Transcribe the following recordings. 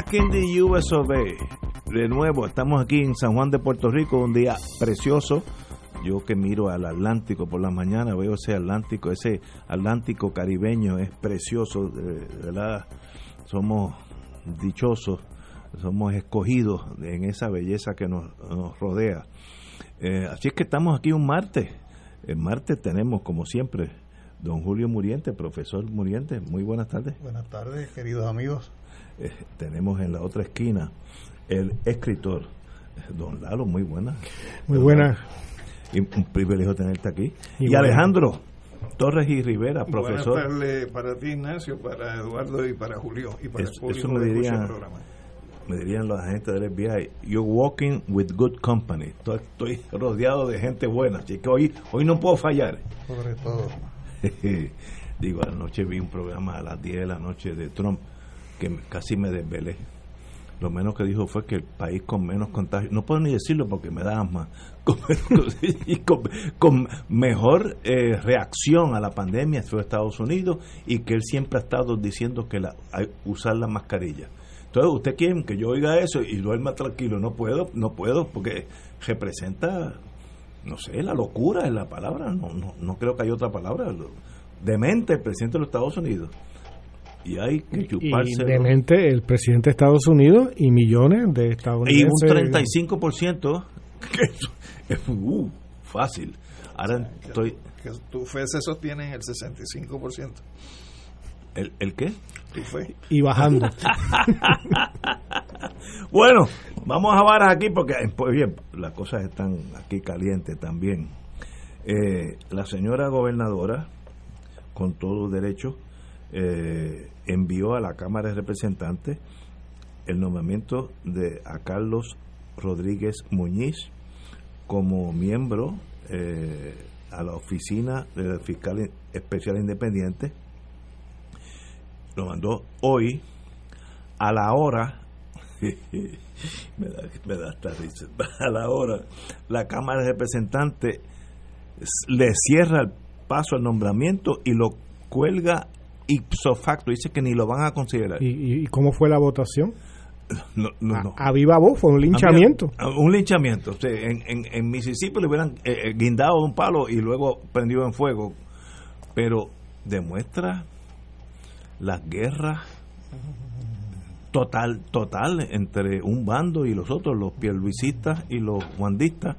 Back in the US of. De nuevo, estamos aquí en San Juan de Puerto Rico, un día precioso. Yo que miro al Atlántico por la mañana, veo ese Atlántico, ese Atlántico caribeño es precioso, verdad. Somos dichosos, somos escogidos en esa belleza que nos, nos rodea. Eh, así es que estamos aquí un martes. El martes tenemos, como siempre, don Julio Muriente, profesor Muriente. Muy buenas tardes. Buenas tardes, queridos amigos. Eh, tenemos en la otra esquina el escritor, don Lalo, muy buena. Muy buena. Y un privilegio tenerte aquí. Y, Alejandro Torres y Rivera, profesor. Buenas tardes para ti, Ignacio, para Eduardo y para Julio. Y para Es- el público eso me que escucha diría- el programa. Me dirían los agentes del FBI, you're walking with good company. Estoy, estoy rodeado de gente buena, así que hoy, hoy no puedo fallar. Sobre todo. Digo, anoche vi un programa a las 10 de la noche de Trump que casi me desvelé. Lo menos que dijo fue que el país con menos contagio, no puedo ni decirlo porque me da asma, con, con- mejor eh, reacción a la pandemia fue Estados Unidos y que él siempre ha estado diciendo que la, usar la mascarilla. Entonces, ¿usted quiere que yo oiga eso y duerma tranquilo? No puedo, no puedo, porque representa, no sé, la locura es la palabra, no, no, no creo que haya otra palabra. Demente el presidente de los Estados Unidos. Y hay que Y chuparse. demente el presidente de Estados Unidos y millones de Y estadounidenses. un 35%, que es, es, uh, fácil. Ahora estoy. Que tu fe se sostiene en el 65%. ¿El, el qué? Tu fe. Y bajando. Bueno, vamos a varas aquí porque pues bien, las cosas están aquí calientes también. Eh, la señora gobernadora, con todo derecho, eh, envió a la Cámara de Representantes el nombramiento de a Carlos Rodríguez Muñiz como miembro eh, a la oficina del fiscal especial independiente. Lo mandó hoy a la hora me da, me da hasta risa. A la hora, la Cámara de Representantes le cierra el paso al nombramiento y lo cuelga ipso facto. Dice que ni lo van a considerar. ¿Y, y cómo fue la votación? No, no, A, no. a viva voz, fue un linchamiento. Un linchamiento. O sea, en, en, en Mississippi le hubieran eh, eh, guindado un palo y luego prendido en fuego. Pero demuestra las guerras total total entre un bando y los otros, los pierluisistas y los juandistas,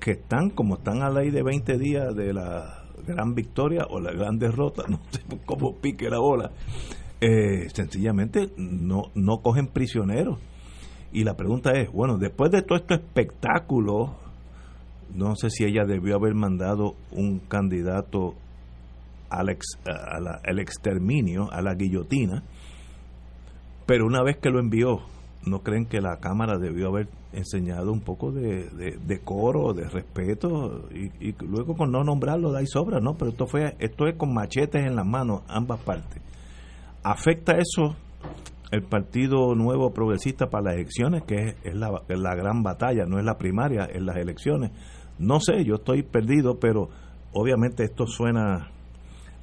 que están como están a ley de 20 días de la gran victoria o la gran derrota, no sé cómo pique la bola, eh, sencillamente no, no cogen prisioneros. Y la pregunta es, bueno, después de todo este espectáculo, no sé si ella debió haber mandado un candidato al, ex- a la- al exterminio, a la guillotina, pero una vez que lo envió, ¿no creen que la Cámara debió haber enseñado un poco de, de, decoro, de respeto? Y, y luego con no nombrarlo da y sobra, ¿no? Pero esto, fue, esto es con machetes en las manos, ambas partes. ¿Afecta eso el Partido Nuevo Progresista para las elecciones, que es, es la, es la gran batalla, no es la primaria, es las elecciones? No sé, yo estoy perdido, pero obviamente esto suena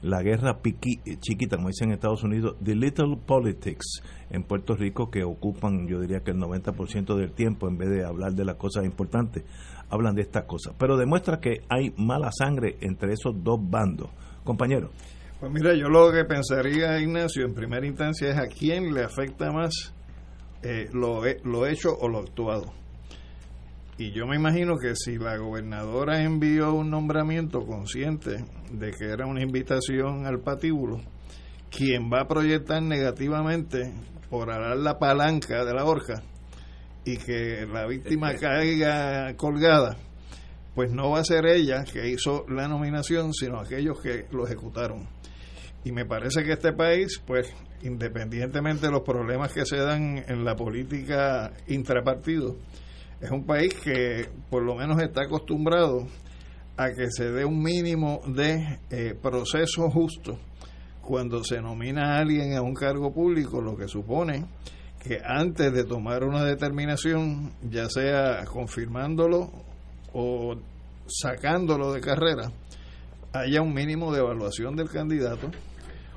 la guerra piqui- chiquita, como dicen en Estados Unidos, the little politics en Puerto Rico que ocupan, yo diría que el 90% del tiempo, en vez de hablar de las cosas importantes, hablan de estas cosas. Pero demuestra que hay mala sangre entre esos dos bandos. Compañero, Pues mira, yo lo que pensaría, Ignacio, en primera instancia es a quién le afecta más eh, lo, lo hecho o lo actuado. Y yo me imagino que si la gobernadora envió un nombramiento consciente de que era una invitación al patíbulo, quien va a proyectar negativamente por alar la palanca de la horca y que la víctima caiga colgada, pues no va a ser ella que hizo la nominación, sino aquellos que lo ejecutaron. Y me parece que este país, pues independientemente de los problemas que se dan en la política intrapartido, es un país que por lo menos está acostumbrado a que se dé un mínimo de eh, proceso justo cuando se nomina a alguien a un cargo público, lo que supone que antes de tomar una determinación, ya sea confirmándolo o sacándolo de carrera, haya un mínimo de evaluación del candidato,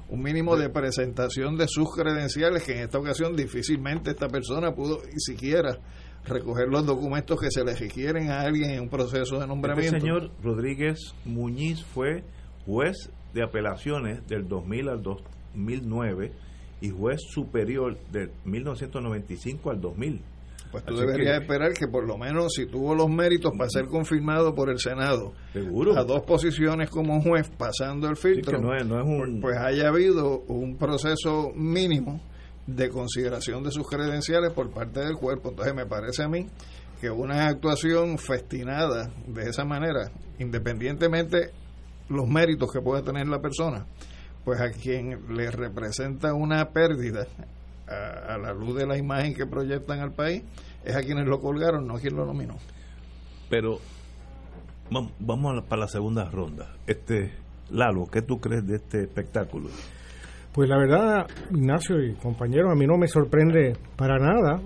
un mínimo de presentación de sus credenciales, que en esta ocasión difícilmente esta persona pudo siquiera recoger los documentos que se le requieren a alguien en un proceso de Este nombramiento. señor Rodríguez Muñiz fue juez de apelaciones del 2000 al 2009 y juez superior del 1995 al 2000. Pues tú Así deberías que- esperar que por lo menos si tuvo los méritos para ser confirmado por el Senado Seguro. a dos posiciones como juez pasando el Sí, filtro, que no es, no es un... pues haya habido un proceso mínimo de consideración de sus credenciales por parte del cuerpo. Entonces me parece a mí que una actuación festinada de esa manera, independientemente los méritos que pueda tener la persona, pues a quien le representa una pérdida a, la luz de la imagen que proyectan al país, es a quienes lo colgaron, no a quien lo nominó. Pero vam- vamos a la- para la segunda ronda. Este Lalo, ¿qué tú crees de este espectáculo? Pues la verdad, Ignacio y compañeros, a mí no me sorprende para nada.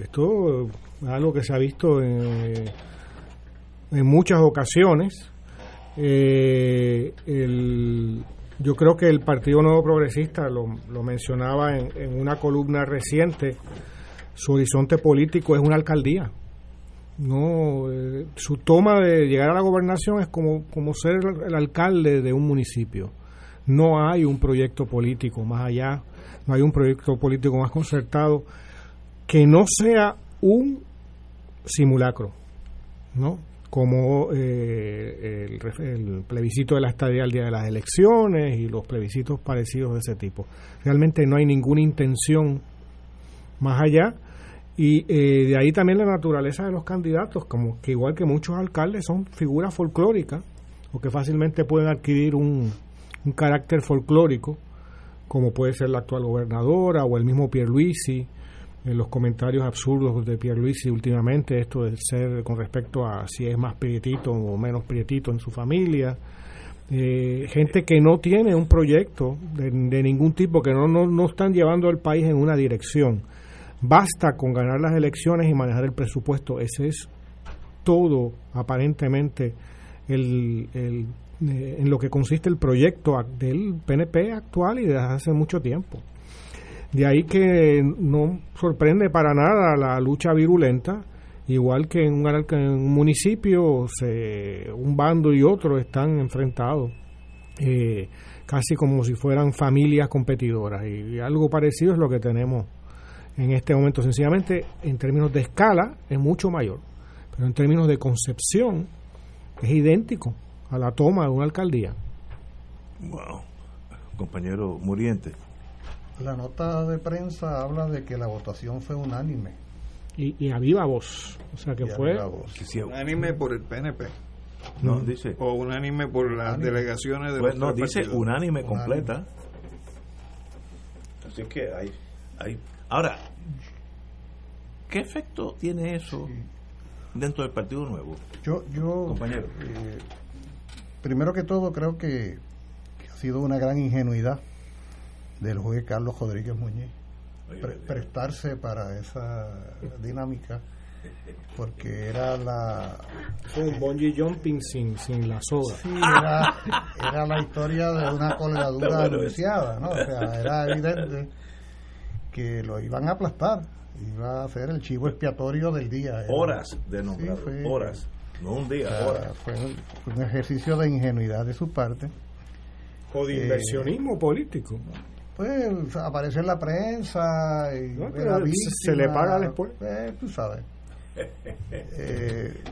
Esto es algo que se ha visto en, muchas ocasiones. Eh, yo creo que el Partido Nuevo Progresista, lo, mencionaba en, una columna reciente, su horizonte político es una alcaldía. No, eh, su toma de llegar a la gobernación es como, como ser el alcalde de un municipio. No hay un proyecto político más allá, no hay un proyecto político más concertado que no sea un simulacro, ¿no? Como eh, el, el plebiscito de la estadía al día de las elecciones y los plebiscitos parecidos de ese tipo. Realmente no hay ninguna intención más allá y eh, de ahí también la naturaleza de los candidatos, como que igual que muchos alcaldes son figuras folclóricas o que fácilmente pueden adquirir un, un carácter folclórico, como puede ser la actual gobernadora o el mismo Pierluisi, en los comentarios absurdos de Pierluisi últimamente, esto de ser con respecto a si es más prietito o menos prietito en su familia, eh, gente que no tiene un proyecto de, de ningún tipo, que no, no, no están llevando al país en una dirección. Basta con ganar las elecciones y manejar el presupuesto. Ese es todo, aparentemente, el, el, eh, en lo que consiste el proyecto del PNP actual y desde hace mucho tiempo. De ahí que no sorprende para nada la lucha virulenta, igual que en un, municipio se, un bando y otro están enfrentados, eh, casi como si fueran familias competidoras. Y algo parecido es lo que tenemos en este momento. Sencillamente, en términos de escala, es mucho mayor, pero en términos de concepción, es idéntico a la toma de una alcaldía. Wow. Compañero Muriente. La nota de prensa habla de que la votación fue unánime. Y, y a viva voz. O sea que Y fue. Unánime por el PNP no, Mm. dice, o unánime por las Unánime. delegaciones de pues, no, dice partidos. unánime Unánime. completa. Así que hay, hay. Ahora, ¿qué efecto tiene eso dentro del Partido Nuevo? Yo, yo Compañero. eh, primero que todo, creo que, que ha sido una gran ingenuidad del juez Carlos Rodríguez Muñiz pre- prestarse para esa dinámica, porque era la Un bungee jumping sin, sin la soga. Sí, era, era la historia de una colgadura anunciada, ¿no? O sea, era evidente que lo iban a aplastar, iba a ser el chivo expiatorio del día. Era- Horas de nombrado, Sí, fue- horas. No un día, horas. fue un, ejercicio de ingenuidad de su parte. O de Eh, inversionismo político. Pues apareció en la prensa y No, pero se- víctima, se le paga después. eh, tú sabes. Eh,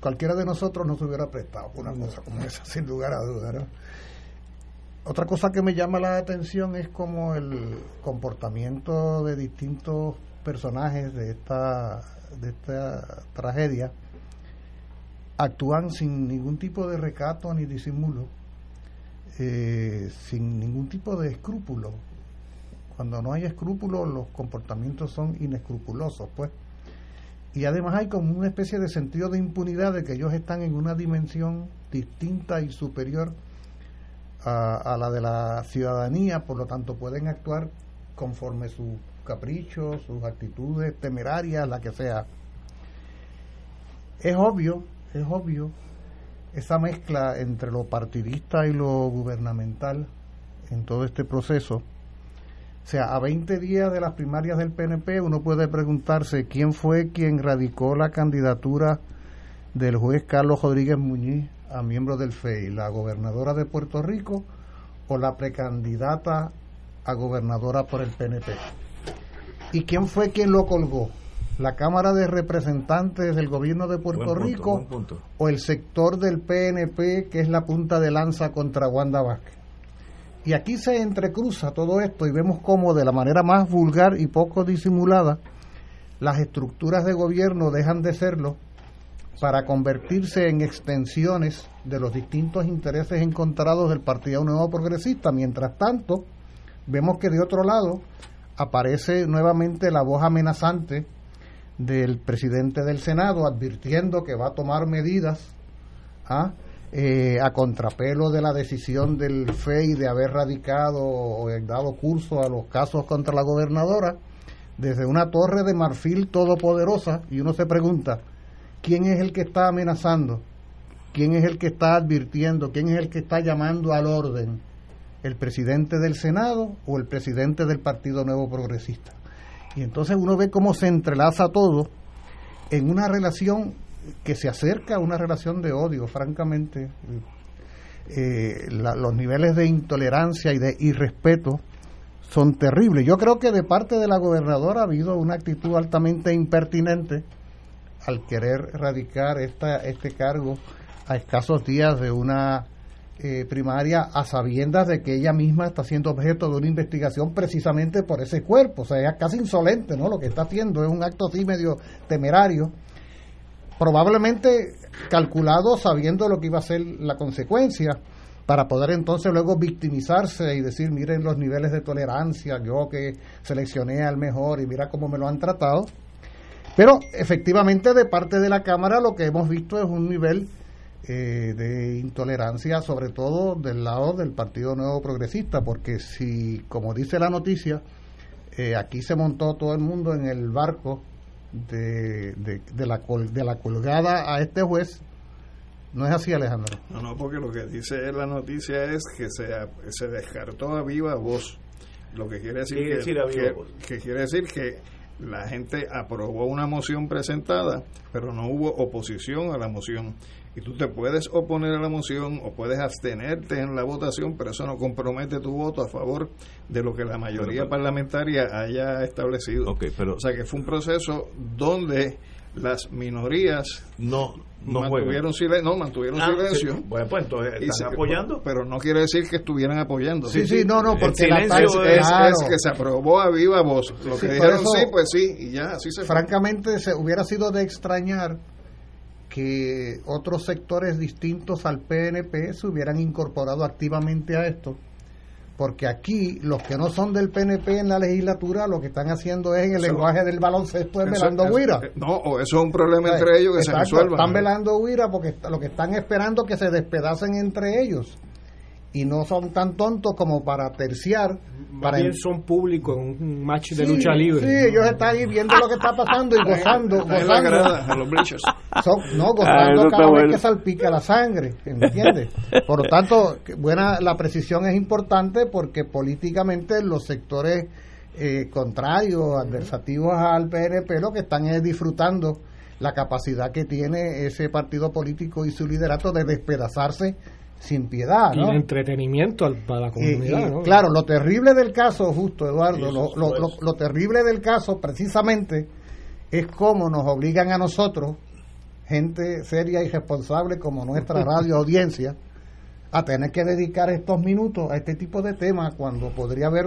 cualquiera de nosotros no se hubiera prestado una cosa como esa, sin lugar a dudas. ¿no? Otra cosa que me llama la atención es como el comportamiento de distintos personajes de esta, de esta tragedia actúan sin ningún tipo de recato ni disimulo, eh, sin ningún tipo de escrúpulo. Cuando no hay escrúpulos, los comportamientos son inescrupulosos, pues. Y además hay como una especie de sentido de impunidad de que ellos están en una dimensión distinta y superior a, la de la ciudadanía, por lo tanto pueden actuar conforme sus caprichos, sus actitudes temerarias, la que sea. Es obvio, es obvio esa mezcla entre lo partidista y lo gubernamental en todo este proceso. O sea, a 20 días de las primarias del PNP uno puede preguntarse quién fue quien radicó la candidatura del juez Carlos Rodríguez Muñiz a miembro del FEI, la gobernadora de Puerto Rico o la precandidata a gobernadora por el PNP. ¿Y quién fue quien lo colgó? ¿La Cámara de Representantes del Gobierno de Puerto Rico o el sector del PNP que es la punta de lanza contra Wanda Vázquez? Y aquí se entrecruza todo esto y vemos cómo de la manera más vulgar y poco disimulada las estructuras de gobierno dejan de serlo para convertirse en extensiones de los distintos intereses encontrados del Partido Nuevo Progresista. Mientras tanto, vemos que de otro lado aparece nuevamente la voz amenazante del presidente del Senado advirtiendo que va a tomar medidas ¿ah? eh, a contrapelo de la decisión del FEI de haber radicado o dado curso a los casos contra la gobernadora desde una torre de marfil todopoderosa y uno se pregunta, ¿quién es el que está amenazando? ¿Quién es el que está advirtiendo? ¿Quién es el que está llamando al orden? ¿El presidente del Senado o el presidente del Partido Nuevo Progresista? Y entonces uno ve cómo se entrelaza todo en una relación que se acerca a una relación de odio, francamente. Eh, los niveles de intolerancia y de irrespeto son terribles. Yo creo que de parte de la gobernadora ha habido una actitud altamente impertinente al querer erradicar esta, este cargo a escasos días de una eh, primaria a sabiendas de que ella misma está siendo objeto de una investigación precisamente por ese cuerpo. O sea, es casi insolente, ¿no? Lo que está haciendo es un acto así medio temerario, probablemente calculado sabiendo lo que iba a ser la consecuencia para poder entonces luego victimizarse y decir, miren los niveles de tolerancia, yo que seleccioné al mejor y mira cómo me lo han tratado. Pero efectivamente de parte de la Cámara lo que hemos visto es un nivel eh, de intolerancia, sobre todo del lado del Partido Nuevo Progresista, porque si, como dice la noticia, eh, aquí se montó todo el mundo en el barco de, de, la, de la colgada a este juez, no es así, Alejandro. No, no, porque lo que dice la noticia es que se, se descartó a viva voz. Lo que quiere decir, que, quiere decir que la gente aprobó una moción presentada, pero no hubo oposición a la moción y tú te puedes oponer a la moción o puedes abstenerte en la votación, pero eso no compromete tu voto a favor de lo que la mayoría parlamentaria haya establecido. pero, o sea que fue un proceso donde las minorías no, no mantuvieron silencio, no mantuvieron ah, silencio. Bueno, pues entonces están apoyando. Pero no quiere decir que estuvieran apoyando. Sí, sí, no, no, porque el silencio es, que se aprobó a viva voz. Lo que dijeron sí, pues sí, y ya, así se Francamente, se hubiera sido de extrañar que otros sectores distintos al PNP se hubieran incorporado activamente a esto, porque aquí los que no son del PNP en la legislatura lo que están haciendo es en el lenguaje del baloncesto es velando huira. No, o eso es un problema entre ellos que se resuelva. Están velando huira porque lo que están esperando que se despedacen entre ellos y no son tan tontos como para terciar. para bien son públicos en un match de lucha libre. Sí, ellos están ahí viendo lo que está pasando y gozando. gozando. los son, no, gozando ah, cada vez que salpica la sangre, ¿entiendes? Por lo tanto, buena la precisión es importante porque políticamente los sectores eh, contrarios, adversativos al PNP, lo que están es disfrutando la capacidad que tiene ese partido político y su liderato de despedazarse sin piedad. ¿no? Y entretenimiento para la comunidad. Claro, lo terrible del caso, justo Eduardo, lo, lo, lo, terrible del caso precisamente es cómo nos obligan a nosotros, gente seria y responsable como nuestra radio audiencia, a tener que dedicar estos minutos a este tipo de temas cuando podría haber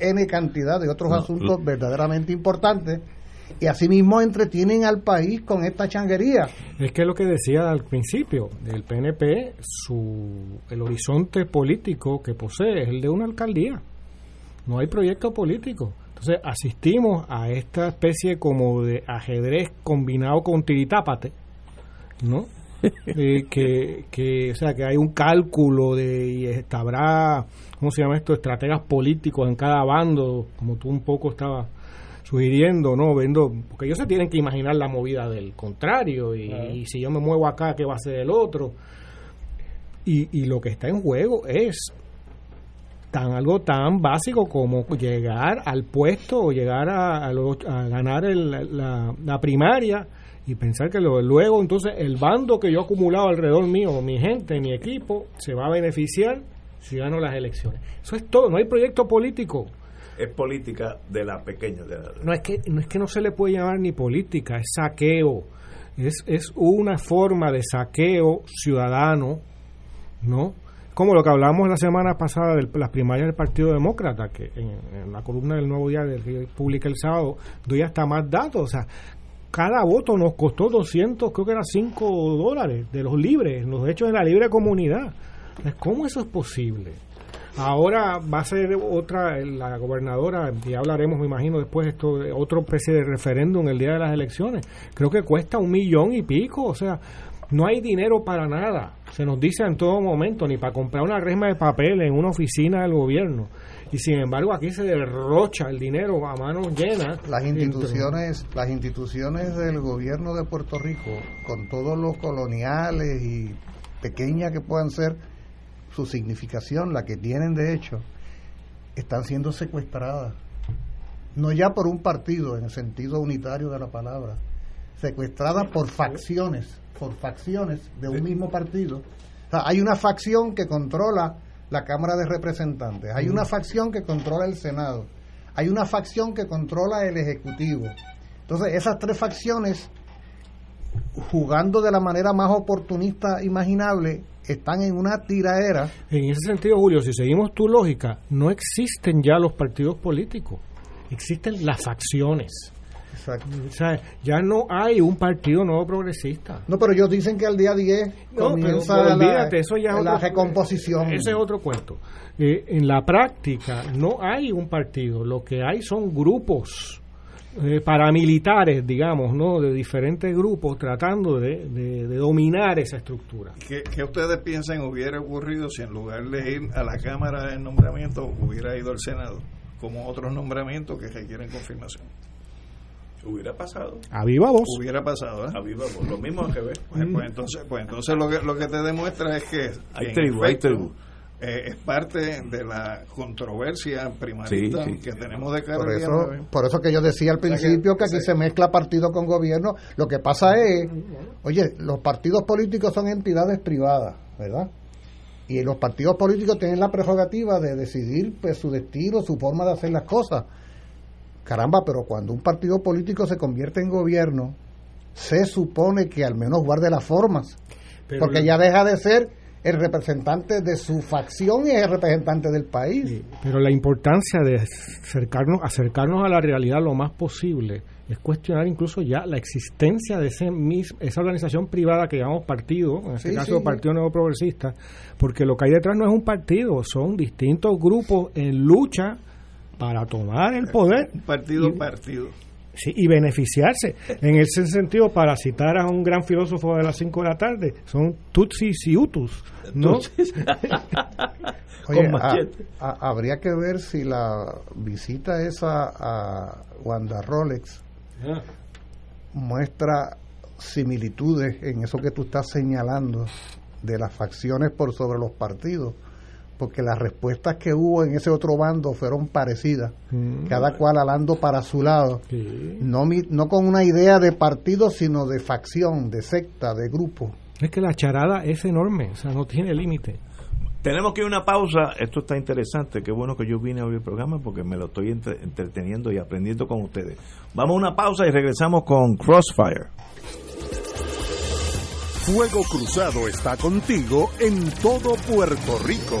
N cantidad de otros asuntos verdaderamente importantes y asimismo entretienen al país con esta changuería. Es que lo que decía al principio, del PNP, su, el horizonte político que posee es el de una alcaldía. No hay proyecto político. Entonces asistimos a esta especie como de ajedrez combinado con tiritápate, ¿no? Eh, que, que, o sea, que hay un cálculo de y habrá, ¿cómo se llama esto? Estrategas políticos en cada bando, como tú un poco estabas sugiriendo, ¿no? Vendo, porque ellos se tienen que imaginar la movida del contrario y, si yo me muevo acá, ¿qué va a ser el otro? Y, y lo que está en juego es tan algo tan básico como llegar al puesto o llegar a, a, ganar la, la, primaria y pensar que luego entonces el bando que yo he acumulado alrededor mío, mi gente, mi equipo, se va a beneficiar si gano las elecciones. Eso es todo, no hay proyecto político. Es política de la pequeña. De No, es que, no es que no se le puede llamar ni política, es saqueo. Es, es una forma de saqueo ciudadano, ¿no? Como lo que hablamos la semana pasada de las primarias del Partido Demócrata, que en, la columna del Nuevo Día que publica el sábado, doy hasta más datos. O sea, cada voto nos costó 200, creo que era 5 dólares de los libres, los hechos de la libre comunidad. ¿Cómo eso es posible? Ahora va a ser otra, la gobernadora, y hablaremos, me imagino, después esto, otro especie de referéndum el día de las elecciones. Creo que cuesta un millón y pico, o sea, no hay dinero para nada. Se nos dice en todo momento, ni para comprar una resma de papel en una oficina del gobierno y sin embargo aquí se derrocha el dinero a manos llenas. Las instituciones, las instituciones del gobierno de Puerto Rico, con todos los coloniales y pequeñas que puedan ser, su significación, la que tienen de hecho, están siendo secuestradas. No ya por un partido en el sentido unitario de la palabra, secuestradas por facciones, por facciones de un mismo partido. hay una facción que controla la Cámara de Representantes, hay una facción que controla el Senado, hay una facción que controla el Ejecutivo. Entonces, esas tres facciones, jugando de la manera más oportunista imaginable, están en una tiraera. En ese sentido, Julio, si seguimos tu lógica, no existen ya los partidos políticos, existen las facciones. O sea, ya no hay un partido nuevo progresista. No, pero ellos dicen que al día 10 comienza la, eso ya la recomposición. Ese es otro cuento. Eh, en la práctica no hay un partido, lo que hay son grupos eh, paramilitares, digamos, ¿no? de diferentes grupos tratando de, dominar esa estructura. ¿Qué, ¿Qué, ustedes piensan hubiera ocurrido si en lugar de ir a la Cámara de Nombramiento hubiera ido al Senado, como otros nombramientos que requieren confirmación? Hubiera pasado. A viva voz. Hubiera pasado, ¿eh? A viva voz. Lo mismo que ver. Pues, pues, entonces, pues entonces lo que, lo que te demuestra es que. Hay tribu, hay tribu. Eh, es parte de la controversia primarista que tenemos de cara por eso, por eso que yo decía al principio que, aquí se mezcla partido con gobierno. Lo que pasa es, oye, los partidos políticos son entidades privadas, ¿verdad? Y los partidos políticos tienen la prerrogativa de decidir pues, su destino, su forma de hacer las cosas. Caramba, pero cuando un partido político se convierte en gobierno, se supone que al menos guarde las formas. porque ya deja de ser el representante de su facción y es el representante del país. pero la importancia de acercarnos, acercarnos a la realidad lo más posible es cuestionar incluso ya la existencia de ese esa organización privada que llamamos partido, en este caso Partido Nuevo Progresista, porque lo que hay detrás no es un partido, son distintos grupos en lucha para tomar el poder. Partido, partido. Sí, y beneficiarse. En ese sentido, para citar a un gran filósofo de las 5 de la tarde, son Tutsis y Utus, ¿no? Oye, habría que ver si la visita esa a Wanda Rolex ah. muestra similitudes en eso que tú estás señalando de las facciones por sobre los partidos porque las respuestas que hubo en ese otro bando fueron parecidas, mm. cada cual alando para su lado, no, no con una idea de partido, sino de facción, de secta, de grupo. Es que la charada es enorme, o sea, no tiene límite. Tenemos que ir a una pausa, esto está interesante, qué bueno que yo vine a oír el programa porque me lo estoy entreteniendo y aprendiendo con ustedes. Vamos a una pausa y regresamos con Crossfire. Fuego Cruzado está contigo en todo Puerto Rico.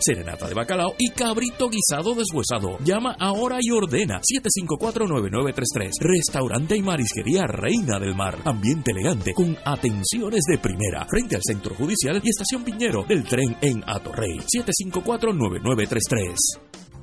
serenata de bacalao y cabrito guisado deshuesado. Llama ahora y ordena 754-9933. Restaurante y marisquería Reina del Mar. Ambiente elegante con atenciones de primera. Frente al Centro Judicial y Estación Piñero del tren en Atorrey. 754-9933.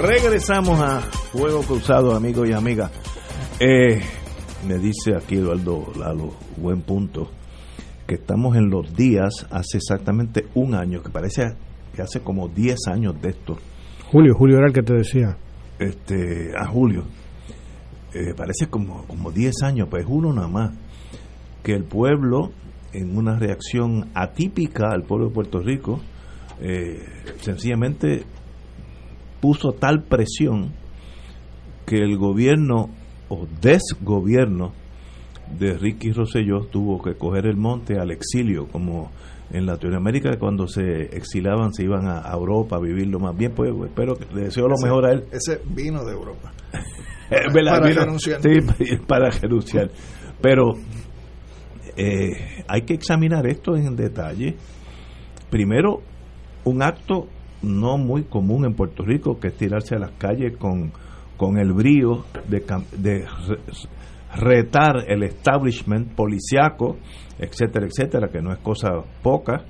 Regresamos a Fuego Cruzado, amigos y amigas. Eh, me dice aquí Eduardo Lalo, buen punto, que estamos en los días hace exactamente un año, que parece que hace como 10 años de esto. Julio, Julio era el que te decía. Este, a Julio. Eh, parece como, como 10 años, pues uno nada más, que el pueblo, en una reacción atípica al pueblo de Puerto Rico, eh, sencillamente puso tal presión que el gobierno o desgobierno de Ricky Rosselló tuvo que coger el monte al exilio, como en Latinoamérica cuando se exilaban se iban a, Europa a vivirlo más bien, pues espero que le deseo lo mejor a él. Ese vino de Europa. para, renunciar. Sí, para renunciar. Pero eh, hay que examinar esto en detalle. Primero, un acto no muy común en Puerto Rico, que es tirarse a las calles con, con el brío de, de retar el establishment policiaco, etcétera, etcétera, que no es cosa poca,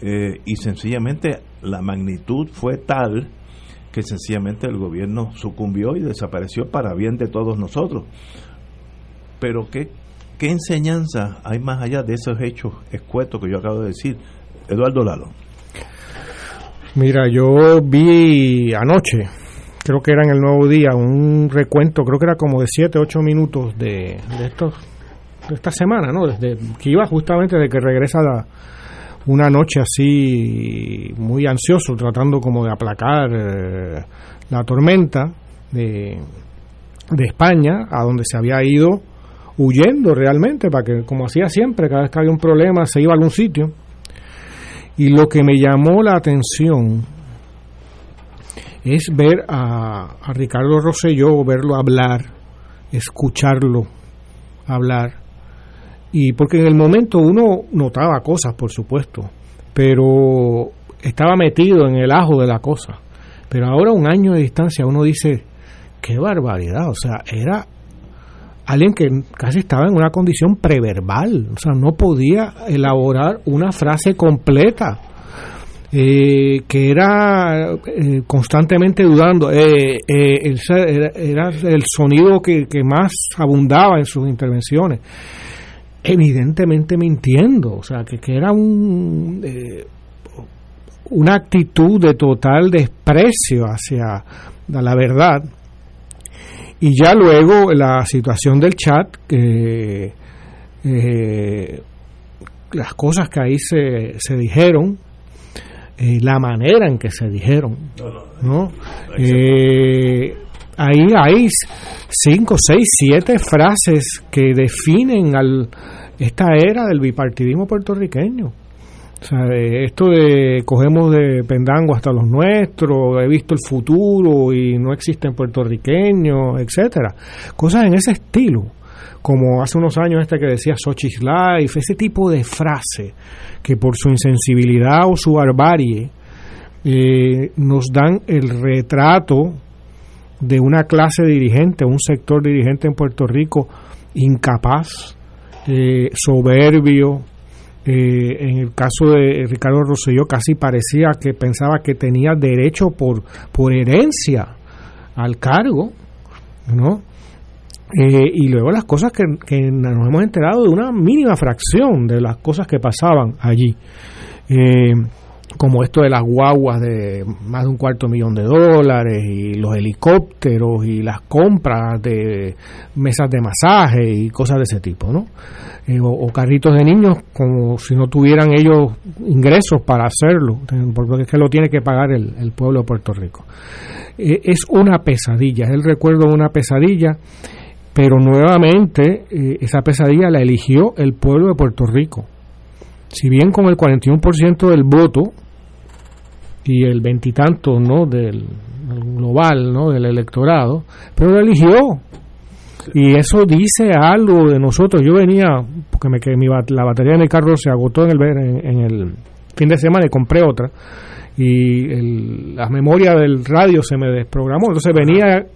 eh, y sencillamente la magnitud fue tal que sencillamente el gobierno sucumbió y desapareció para bien de todos nosotros. Pero ¿qué, qué enseñanza hay más allá de esos hechos escuetos que yo acabo de decir? Eduardo Lalo. Mira, yo vi anoche, creo que era en el nuevo día, un recuento, creo que era como de 7, 8 minutos de, de, estos, de esta semana, ¿no? Desde que iba justamente de que regresa la, una noche así muy ansioso, tratando como de aplacar eh, la tormenta de, de España, a donde se había ido huyendo realmente, para que como hacía siempre, cada vez que había un problema se iba a algún sitio y lo que me llamó la atención es ver a, Ricardo Rosselló, verlo hablar, escucharlo hablar. Y porque en el momento uno notaba cosas, por supuesto, pero estaba metido en el ajo de la cosa. Pero ahora, un año de distancia, uno dice, qué barbaridad, o sea, era alguien que casi estaba en una condición preverbal, o sea, no podía elaborar una frase completa. Eh, que era eh, constantemente dudando. Eh, era, el sonido que, más abundaba en sus intervenciones. Evidentemente mintiendo, o sea, que, que era un, una actitud de total desprecio hacia la verdad. Y ya luego la situación del chat, que las cosas que ahí se, se dijeron, eh, la manera en que se dijeron. ¿no? Eh, ahí hay cinco, seis, siete frases que definen al, esta era del bipartidismo puertorriqueño. O sea, esto de cogemos de pendango hasta los nuestros, he visto el futuro y no existen puertorriqueños, etcétera. Cosas en ese estilo, como hace unos años este que decía Xochitl Life, ese tipo de frase que por su insensibilidad o su barbarie eh, nos dan el retrato de una clase dirigente, un sector dirigente en Puerto Rico incapaz, eh, soberbio. Eh, en el caso de Ricardo Rosselló casi parecía que pensaba que tenía derecho por, por herencia al cargo, ¿no? Eh, y luego las cosas que, nos hemos enterado de una mínima fracción de las cosas que pasaban allí. Eh, como esto de las guaguas de más de un cuarto millón de dólares y los helicópteros y las compras de mesas de masaje y cosas de ese tipo, ¿no? Eh, o, carritos de niños como si no tuvieran ellos ingresos para hacerlo, porque es que lo tiene que pagar el, el pueblo de Puerto Rico. es una pesadilla, es el recuerdo de una pesadilla pero nuevamente eh, esa pesadilla la eligió el pueblo de Puerto Rico. Si bien con el 41% del voto y el veintitanto no del global no del electorado, pero lo eligió. Y eso dice algo de nosotros. Yo venía, porque me, que mi, la batería de mi carro se agotó en el, en, el fin de semana y compré otra. Y el, la memoria del radio se me desprogramó. Entonces venía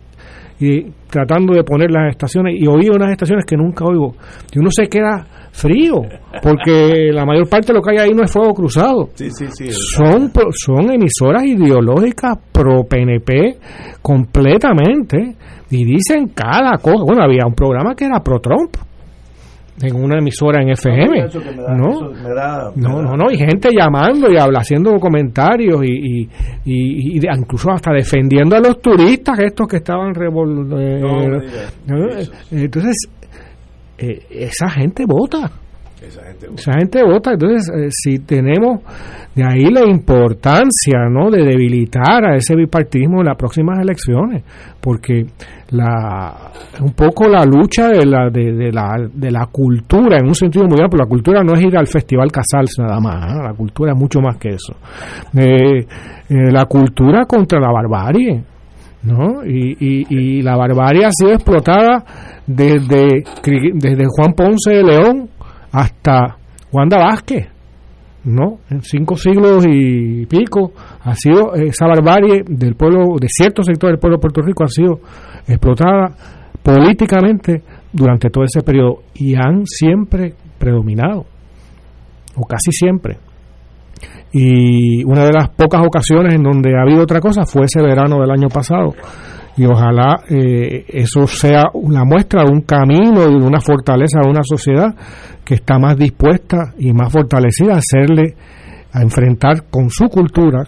y tratando de poner las estaciones y oí unas estaciones que nunca oigo y uno se queda frío porque la mayor parte de lo que hay ahí no es fuego cruzado. Son son emisoras ideológicas pro PNP completamente y dicen cada cosa. Bueno había un programa que era pro Trump en una emisora en FM. No, no, no, no, y gente llamando y habla, haciendo comentarios y, y, y, incluso hasta defendiendo a los turistas estos que estaban revol eh, eh, entonces eh, esa gente vota. Esa gente vota. Entonces si tenemos de ahí la importancia no de debilitar a ese bipartidismo en las próximas elecciones porque la un poco la lucha de la de, la de la cultura en un sentido muy amplio la cultura no es ir al festival Casals nada más ¿eh? la cultura es mucho más que eso. Eh, eh, la cultura contra la barbarie ¿no? Y, y, la barbarie ha sido explotada desde, desde Juan Ponce de León hasta Wanda Vázquez no en cinco siglos y pico ha sido esa barbarie del pueblo de ciertos sectores del pueblo de Puerto Rico ha sido explotada políticamente durante todo ese periodo y han siempre predominado, o casi siempre. Y una de las pocas ocasiones en donde ha habido otra cosa fue ese verano del año pasado. Y ojalá eh, eso sea una muestra de un camino y de una fortaleza de una sociedad que está más dispuesta y más fortalecida a hacerle, a enfrentar con su cultura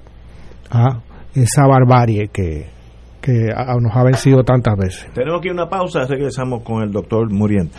a esa barbarie que, que nos ha vencido tantas veces. Tenemos aquí una pausa, regresamos con el doctor Muriente.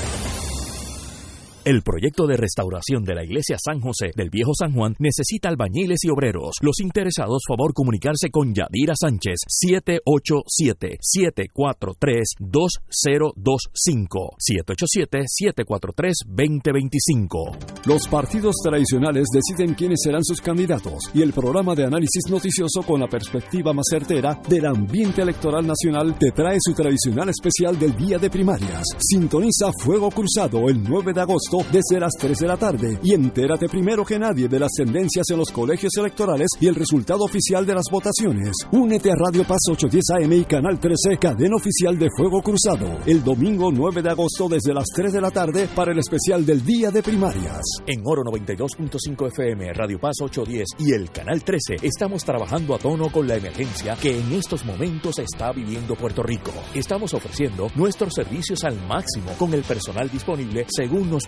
El proyecto de restauración de la iglesia San José del Viejo San Juan necesita albañiles y obreros. Los interesados, favor comunicarse con Yadira Sánchez 787-743-2025. 787-743-2025. Los partidos tradicionales deciden quiénes serán sus candidatos y el programa de análisis noticioso con la perspectiva más certera del ambiente electoral nacional te trae su tradicional especial del día de primarias. Sintoniza Fuego Cruzado el 9 de agosto desde las 3 de la tarde y entérate primero que nadie de las tendencias en los colegios electorales y el resultado oficial de las votaciones. Únete a Radio Paz 810 AM y Canal 13, cadena oficial de Fuego Cruzado, el domingo 9 de agosto desde las 3 de la tarde para el especial del día de primarias. En Oro 92.5 FM, Radio Paz 810 y el Canal 13 estamos trabajando a tono con la emergencia que en estos momentos está viviendo Puerto Rico. Estamos ofreciendo nuestros servicios al máximo con el personal disponible según nos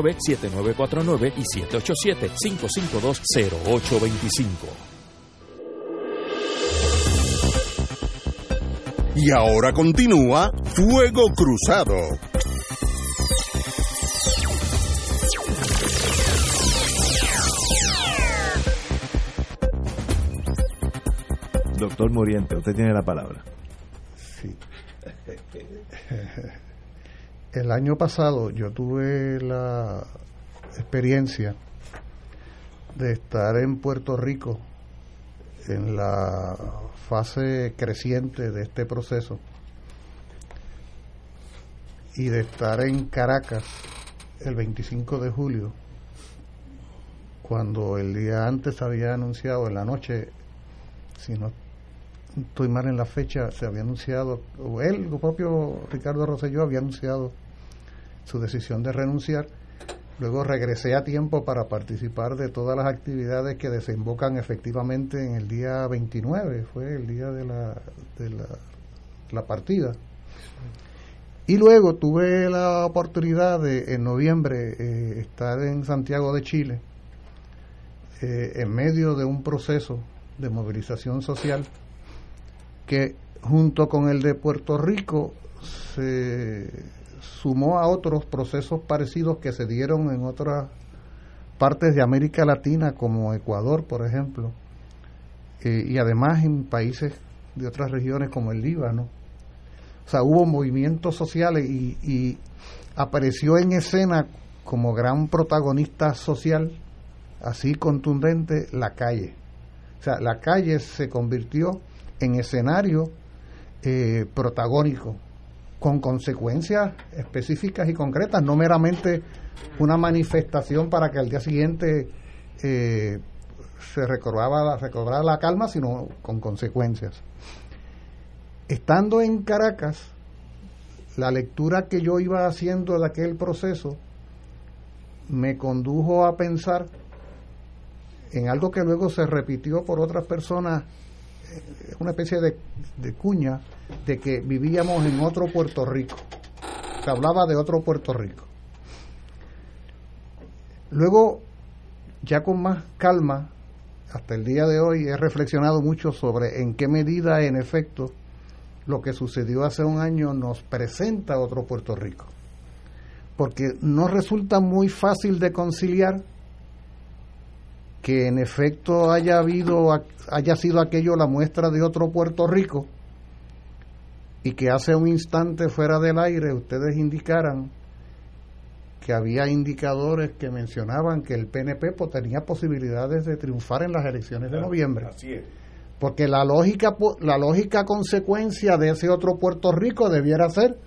787-349-7949 y 787-552-0825. Y ahora continúa Fuego Cruzado. Doctor Muriente, usted tiene la palabra. Sí. El año pasado yo tuve la experiencia de estar en Puerto Rico en la fase creciente de este proceso y de estar en Caracas el 25 de julio cuando el día antes había anunciado en la noche si no estoy mal en la fecha se había anunciado o él el propio Ricardo Rosselló había anunciado su decisión de renunciar Luego regresé a tiempo para participar de todas las actividades que desembocan efectivamente en el día 29, fue el día de la, de la, partida. Y luego tuve la oportunidad de en noviembre eh, estar en Santiago de Chile eh, en medio de un proceso de movilización social que junto con el de Puerto Rico se sumó a otros procesos parecidos que se dieron en otras partes de América Latina, como Ecuador, por ejemplo, eh, y además en países de otras regiones como el Líbano. O sea, hubo movimientos sociales y, y apareció en escena como gran protagonista social, así contundente, la calle. O sea, la calle se convirtió en escenario eh, protagónico con consecuencias específicas y concretas, no meramente una manifestación para que al día siguiente eh, se recobraba, recobrara la calma, sino con consecuencias. Estando en Caracas, la lectura que yo iba haciendo de aquel proceso me condujo a pensar en algo que luego se repitió por otras personas, una especie de, de cuña, de que vivíamos en otro Puerto Rico. Se hablaba de otro Puerto Rico. Luego, ya con más calma, hasta el día de hoy he reflexionado mucho sobre en qué medida, en efecto, lo que sucedió hace un año nos presenta otro Puerto Rico. Porque no resulta muy fácil de conciliar que en efecto haya habido haya sido aquello la muestra de otro Puerto Rico y que hace un instante fuera del aire ustedes indicaran que había indicadores que mencionaban que el PNP tenía posibilidades de triunfar en las elecciones de noviembre. Así es. Porque la lógica, la lógica consecuencia de ese otro Puerto Rico debiera ser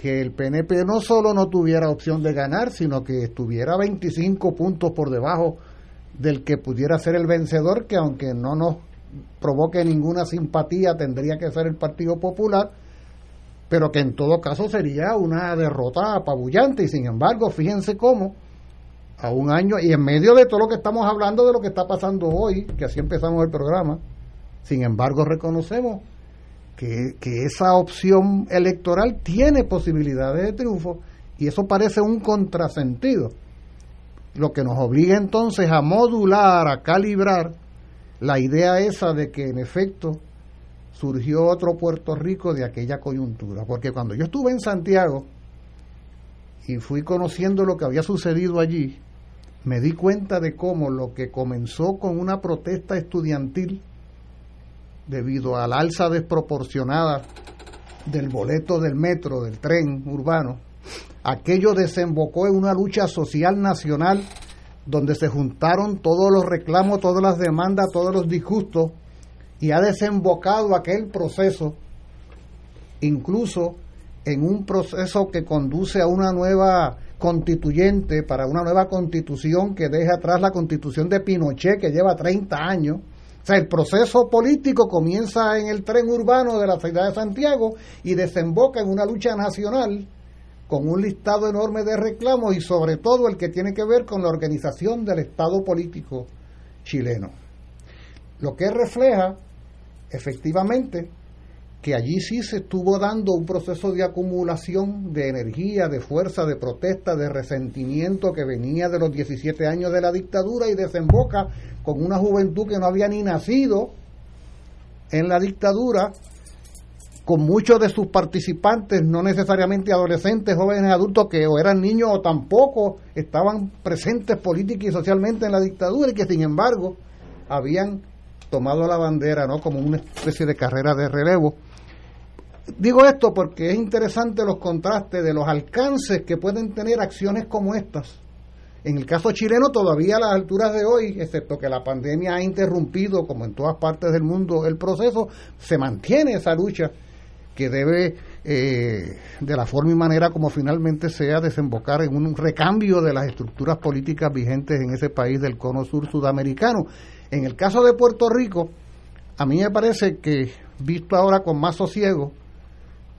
que el PNP no solo no tuviera opción de ganar, sino que estuviera 25 puntos por debajo del que pudiera ser el vencedor, que aunque no nos provoque ninguna simpatía tendría que ser el Partido Popular, pero que en todo caso sería una derrota apabullante. Y sin embargo, fíjense cómo a un año y en medio de todo lo que estamos hablando de lo que está pasando hoy, que así empezamos el programa, sin embargo reconocemos que, que esa opción electoral tiene posibilidades de triunfo y eso parece un contrasentido, lo que nos obliga entonces a modular, a calibrar la idea esa de que en efecto surgió otro Puerto Rico de aquella coyuntura, porque cuando yo estuve en Santiago y fui conociendo lo que había sucedido allí, me di cuenta de cómo lo que comenzó con una protesta estudiantil debido al alza desproporcionada del boleto del metro, del tren urbano, aquello desembocó en una lucha social nacional donde se juntaron todos los reclamos, todas las demandas, todos los disgustos y ha desembocado aquel proceso incluso en un proceso que conduce a una nueva constituyente, para una nueva constitución que deja atrás la constitución de Pinochet que lleva 30 años. O sea, el proceso político comienza en el tren urbano de la ciudad de Santiago y desemboca en una lucha nacional con un listado enorme de reclamos y sobre todo el que tiene que ver con la organización del Estado político chileno. Lo que refleja efectivamente que allí sí se estuvo dando un proceso de acumulación de energía, de fuerza, de protesta, de resentimiento que venía de los 17 años de la dictadura y desemboca con una juventud que no había ni nacido en la dictadura, con muchos de sus participantes, no necesariamente adolescentes, jóvenes, adultos, que o eran niños o tampoco estaban presentes política y socialmente en la dictadura y que sin embargo habían tomado la bandera no como una especie de carrera de relevo Digo esto porque es interesante los contrastes de los alcances que pueden tener acciones como estas. En el caso chileno, todavía a las alturas de hoy, excepto que la pandemia ha interrumpido, como en todas partes del mundo, el proceso, se mantiene esa lucha que debe, eh, de la forma y manera como finalmente sea, desembocar en un recambio de las estructuras políticas vigentes en ese país del cono sur sudamericano. En el caso de Puerto Rico, a mí me parece que, visto ahora con más sosiego,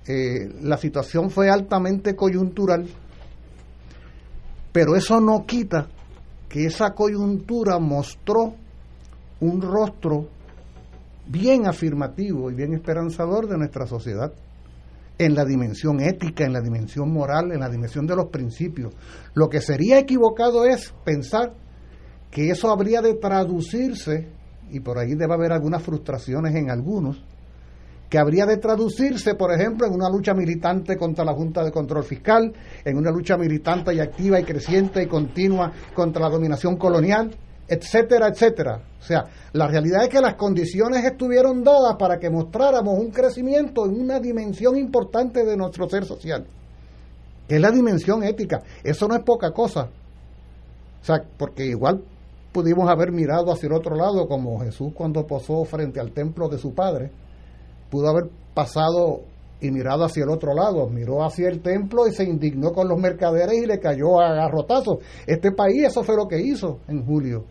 eh, la situación fue altamente coyuntural, pero eso no quita que esa coyuntura mostró un rostro bien afirmativo y bien esperanzador de nuestra sociedad en la dimensión ética, en la dimensión moral, en la dimensión de los principios. Lo que sería equivocado es pensar que eso habría de traducirse, y por ahí debe haber algunas frustraciones en algunos, que habría de traducirse, por ejemplo, en una lucha militante contra la Junta de Control Fiscal, en una lucha militante y activa y creciente y continua contra la dominación colonial, etcétera, etcétera. O sea, la realidad es que las condiciones estuvieron dadas para que mostráramos un crecimiento en una dimensión importante de nuestro ser social, que es la dimensión ética. Eso no es poca cosa. O sea, porque igual pudimos haber mirado hacia el otro lado, como Jesús cuando posó frente al templo de su padre pudo haber pasado y mirado hacia el otro lado, miró hacia el templo y se indignó con los mercaderes y le cayó a garrotazos. Este país eso fue lo que hizo en julio.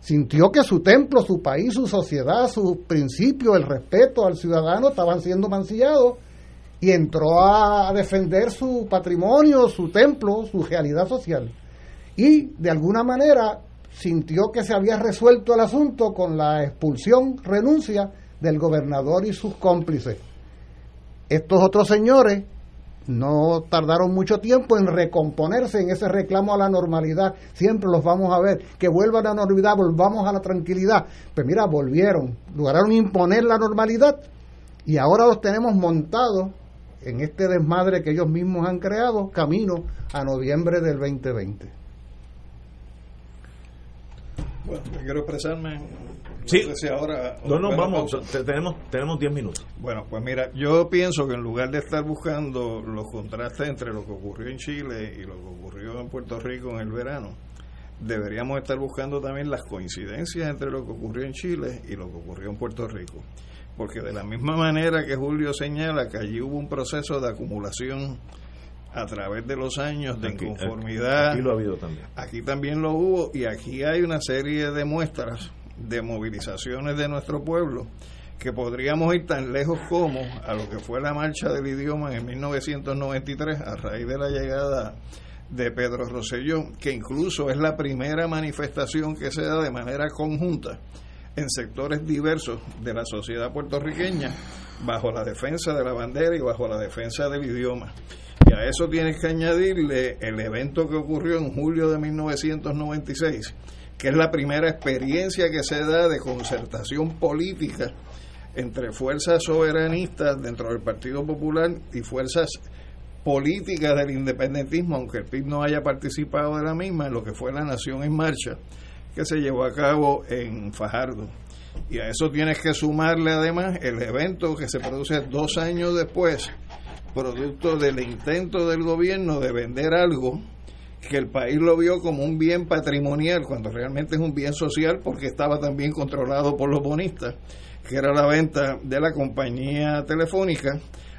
Sintió que su templo, su país, su sociedad, sus principios, el respeto al ciudadano estaban siendo mancillados y entró a defender su patrimonio, su templo, su realidad social. Y de alguna manera sintió que se había resuelto el asunto con la expulsión, renuncia del gobernador y sus cómplices. Estos otros señores no tardaron mucho tiempo en recomponerse en ese reclamo a la normalidad. Siempre los vamos a ver. Que vuelvan a la normalidad, volvamos a la tranquilidad. Pues mira, volvieron, lograron imponer la normalidad y ahora los tenemos montados en este desmadre que ellos mismos han creado, camino a noviembre del 2020. Bueno, quiero expresarme Sí. ahora, no, no, vamos, tenemos tenemos 10 minutos. Bueno, pues mira, yo pienso que en lugar de estar buscando los contrastes entre lo que ocurrió en Chile y lo que ocurrió en Puerto Rico en el verano, deberíamos estar buscando también las coincidencias entre lo que ocurrió en Chile y lo que ocurrió en Puerto Rico. Porque de la misma manera que Julio señala que allí hubo un proceso de acumulación a través de los años de inconformidad. Aquí, lo ha habido también. Aquí también lo hubo y aquí hay una serie de muestras de movilizaciones de nuestro pueblo que podríamos ir tan lejos como a lo que fue la marcha del idioma en 1993 a raíz de la llegada de Pedro Rosselló, que incluso es la primera manifestación que se da de manera conjunta en sectores diversos de la sociedad puertorriqueña bajo la defensa de la bandera y bajo la defensa del idioma. Y a eso tienes que añadirle el evento que ocurrió en julio de 1996, que es la primera experiencia que se da de concertación política entre fuerzas soberanistas dentro del Partido Popular y fuerzas políticas del independentismo, aunque el PIB no haya participado de la misma, en lo que fue la Nación en Marcha, que se llevó a cabo en Fajardo. Y a eso tienes que sumarle además el evento que se produce dos años después, producto del intento del gobierno de vender algo que el país lo vio como un bien patrimonial, cuando realmente es un bien social porque estaba también controlado por los bonistas, que era la venta de la compañía telefónica,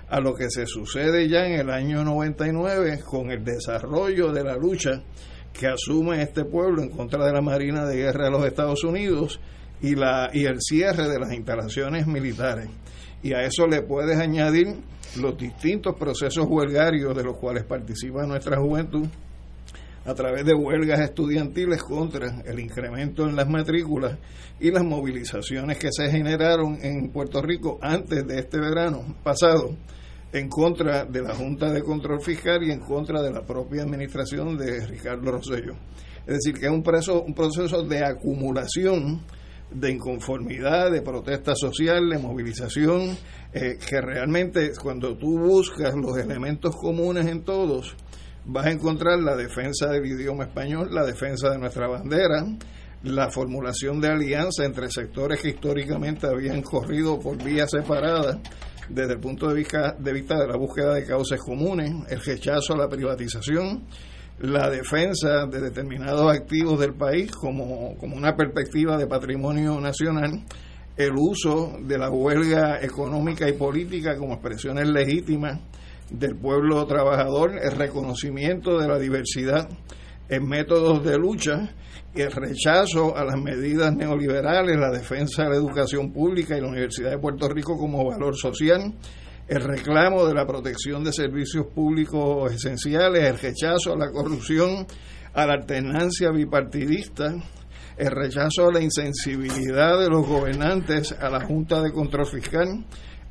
a lo que se sucede ya en el año 99 con el desarrollo de la lucha que asume este pueblo en contra de la Marina de Guerra de los Estados Unidos y, la, y el cierre de las instalaciones militares. Y a eso le puedes añadir los distintos procesos huelgarios de los cuales participa nuestra juventud a través de huelgas estudiantiles contra el incremento en las matrículas y las movilizaciones que se generaron en Puerto Rico antes de este verano pasado en contra de la Junta de Control Fiscal y en contra de la propia administración de Ricardo Rosello. Es decir, que es un proceso, un proceso de acumulación de inconformidad, de protesta social, de movilización, eh, que realmente cuando tú buscas los elementos comunes en todos, vas a encontrar la defensa del idioma español, la defensa de nuestra bandera, la formulación de alianza entre sectores que históricamente habían corrido por vías separadas desde el punto de vista, de vista de la búsqueda de causas comunes, el rechazo a la privatización, la defensa de determinados activos del país como, como una perspectiva de patrimonio nacional, el uso de la huelga económica y política como expresiones legítimas del pueblo trabajador, el reconocimiento de la diversidad en métodos de lucha el rechazo a las medidas neoliberales, la defensa de la educación pública y la Universidad de Puerto Rico como valor social, el reclamo de la protección de servicios públicos esenciales, el rechazo a la corrupción, a la alternancia bipartidista, el rechazo a la insensibilidad de los gobernantes a la Junta de Control Fiscal,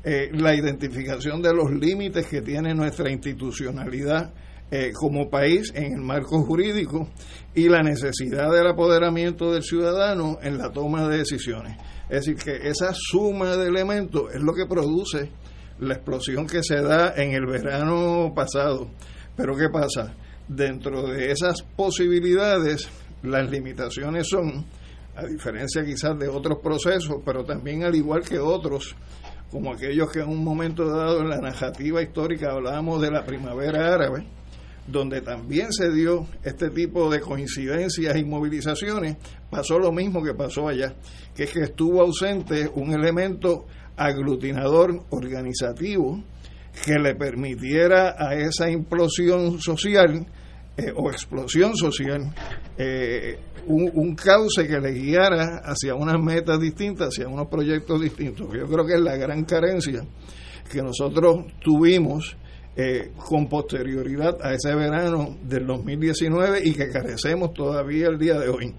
eh, la identificación de los límites que tiene nuestra institucionalidad eh, como país en el marco jurídico y la necesidad del apoderamiento del ciudadano en la toma de decisiones. Es decir, que esa suma de elementos es lo que produce la explosión que se da en el verano pasado. Pero ¿qué pasa? Dentro de esas posibilidades, las limitaciones son, a diferencia quizás de otros procesos, pero también al igual que otros, como aquellos que en un momento dado en la narrativa histórica hablábamos de la primavera árabe, donde también se dio este tipo de coincidencias y movilizaciones, pasó lo mismo que pasó allá, que es que estuvo ausente un elemento aglutinador organizativo que le permitiera a esa implosión social eh, o explosión social eh, un, un, cauce que le guiara hacia unas metas distintas, hacia unos proyectos distintos. Yo creo que es la gran carencia que nosotros tuvimos eh, con posterioridad a ese verano del 2019 y que carecemos todavía el día de hoy.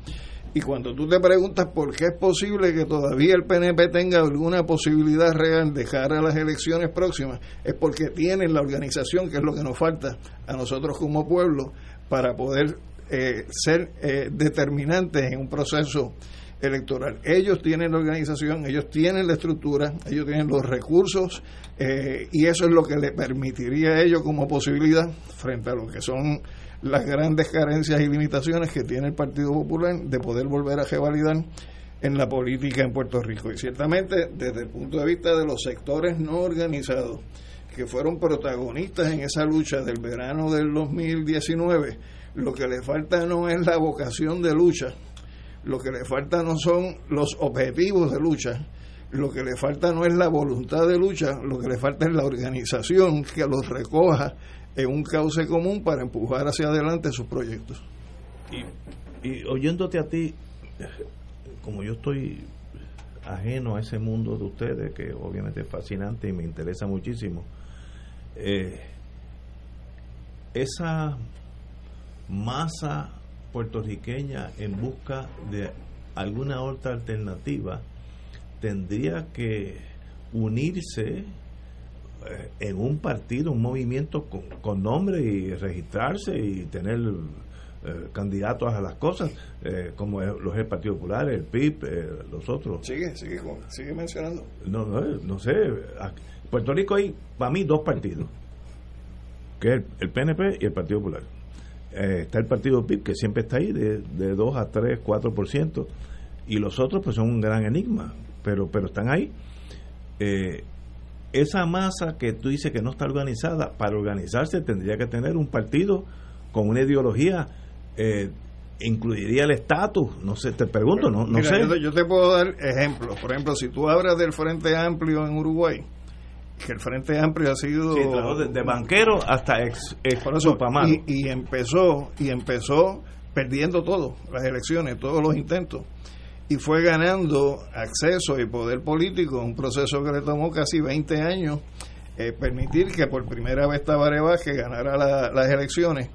Y cuando tú te preguntas por qué es posible que todavía el PNP tenga alguna posibilidad real de cara a las elecciones próximas, es porque tienen la organización, que es lo que nos falta a nosotros como pueblo, para poder eh, ser eh, determinantes en un proceso electoral. Ellos tienen la organización, ellos tienen la estructura, ellos tienen los recursos eh, y eso es lo que le permitiría a ellos como posibilidad frente a lo que son las grandes carencias y limitaciones que tiene el Partido Popular de poder volver a revalidar en la política en Puerto Rico. Y ciertamente desde el punto de vista de los sectores no organizados que fueron protagonistas en esa lucha del verano del 2019, lo que le falta no es la vocación de lucha, lo que le falta no son los objetivos de lucha, lo que le falta no es la voluntad de lucha, lo que le falta es la organización que los recoja en un cauce común para empujar hacia adelante sus proyectos. Y, y oyéndote a ti, como yo estoy ajeno a ese mundo de ustedes, que obviamente es fascinante y me interesa muchísimo. Eh, esa masa puertorriqueña en busca de alguna otra alternativa tendría que unirse en un partido, un movimiento con, nombre y registrarse y tener eh, candidatos a las cosas, eh, como los el Partido Popular, el PIB, los otros. Sigue, sigue, sigue mencionando. No, no, no sé. Puerto Rico hay, para mí, dos partidos, que es el, PNP y el Partido Popular. está el Partido PIB, que siempre está ahí, de, de 2 a 3, 4%, y los otros pues son un gran enigma, pero, pero están ahí. Eh, esa masa que tú dices que no está organizada, para organizarse tendría que tener un partido con una ideología, eh, incluiría el estatus, no sé, te pregunto, no, no sé. Yo, te puedo dar ejemplos, por ejemplo, si tú hablas del Frente Amplio en Uruguay, que el Frente Amplio ha sido de, banquero hasta ex, ex y, y empezó y empezó perdiendo todo, las elecciones, todos los intentos y fue ganando acceso y poder político, un proceso que le tomó casi 20 años eh, permitir que por primera vez Tabaré que ganara las elecciones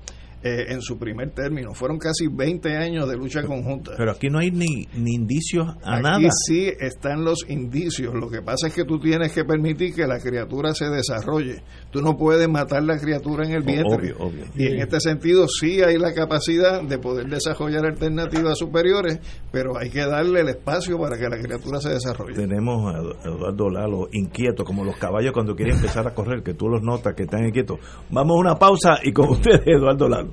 eh, en su primer término. Fueron casi 20 años de lucha conjunta. Pero aquí no hay ni, ni indicios a aquí nada. sí están los indicios. Lo que pasa es que tú tienes que permitir que la criatura se desarrolle. Tú no puedes matar la criatura en el vientre. Y en este sentido sí hay la capacidad de poder desarrollar alternativas superiores, pero hay que darle el espacio para que la criatura se desarrolle. Tenemos a Eduardo Lalo inquieto, como los caballos cuando quieren empezar a correr, que tú los notas que están inquietos. Vamos a una pausa y con ustedes, Eduardo Lalo.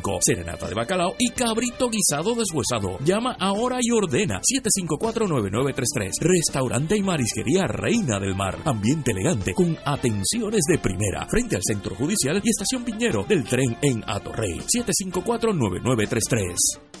serenata de bacalao y cabrito guisado deshuesado. Llama ahora y ordena 754-9933. Restaurante y marisquería Reina del Mar. Ambiente elegante con atenciones de primera. Frente al Centro Judicial y Estación Piñero del tren en Atorrey. 754-9933.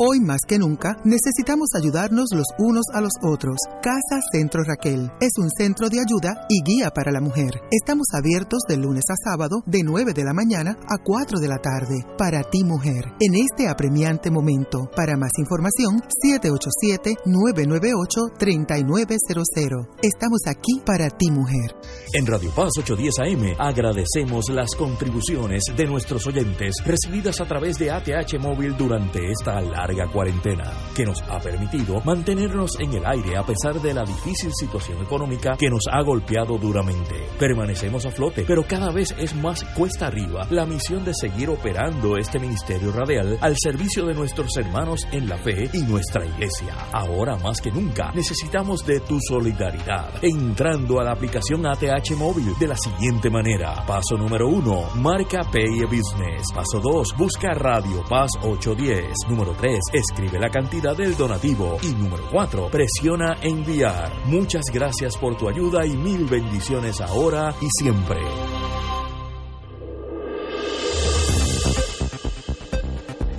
Hoy más que nunca necesitamos ayudarnos los unos a los otros. Casa Centro Raquel es un centro de ayuda y guía para la mujer. Estamos abiertos de lunes a sábado de 9 de la mañana a 4 de la tarde. Para ti mujer, en este apremiante momento. Para más información, 787-998-3900. Estamos aquí para ti mujer. En Radio Paz 810 AM agradecemos las contribuciones de nuestros oyentes recibidas a través de ATH Móvil durante esta larga cuarentena, que nos ha permitido mantenernos en el aire a pesar de la difícil situación económica que nos ha golpeado duramente. Permanecemos a flote, pero cada vez es más cuesta arriba la misión de seguir operando este ministerio radial al servicio de nuestros hermanos en la fe y nuestra iglesia. Ahora más que nunca necesitamos de tu solidaridad. Entrando a la aplicación ATH móvil de la siguiente manera. Paso número uno, marca Pay Business. Paso 2, busca Radio Paz 810. Número 3, escribe la cantidad del donativo. Y número 4, presiona enviar. Muchas gracias por tu ayuda y mil bendiciones ahora y siempre.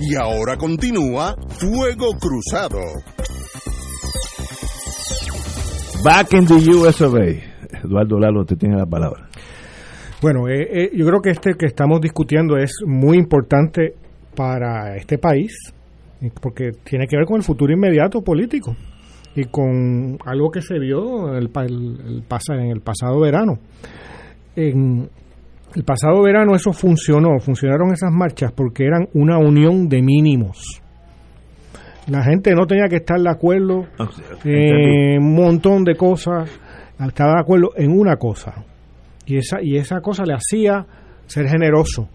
Y ahora continúa Fuego Cruzado. Back in the US Eduardo Lalo, te tiene la palabra. Bueno, eh, eh, yo creo que este que estamos discutiendo es muy importante para este país, porque tiene que ver con el futuro inmediato político y con algo que se vio el, el, en el pasado verano. En el pasado verano eso funcionó, funcionaron esas marchas porque eran una unión de mínimos. La gente no tenía que estar de acuerdo ah, en un montón de cosas, estaba de acuerdo en una cosa. Y esa, y esa cosa le hacía ser generoso,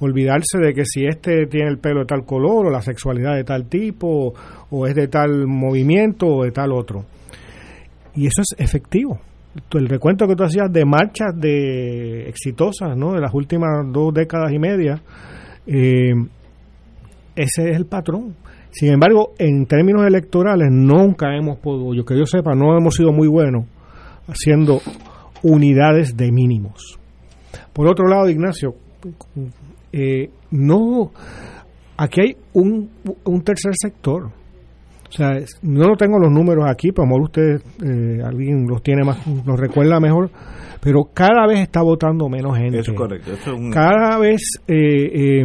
olvidarse de que si este tiene el pelo de tal color o la sexualidad de tal tipo o es de tal movimiento o de tal otro. Y eso es efectivo. El recuento que tú hacías de marchas de exitosas, ¿no? De las últimas dos décadas y media, eh, ese es el patrón. Sin embargo, en términos electorales nunca hemos podido, yo que yo sepa, no hemos sido muy buenos haciendo unidades de mínimos. Por otro lado, Ignacio, eh, no, aquí hay un, un tercer sector. O sea, no lo tengo los números aquí, pero a lo mejor usted, eh, alguien los tiene más, los recuerda mejor, pero cada vez está votando menos gente. Eso es correcto. Cada vez, eh,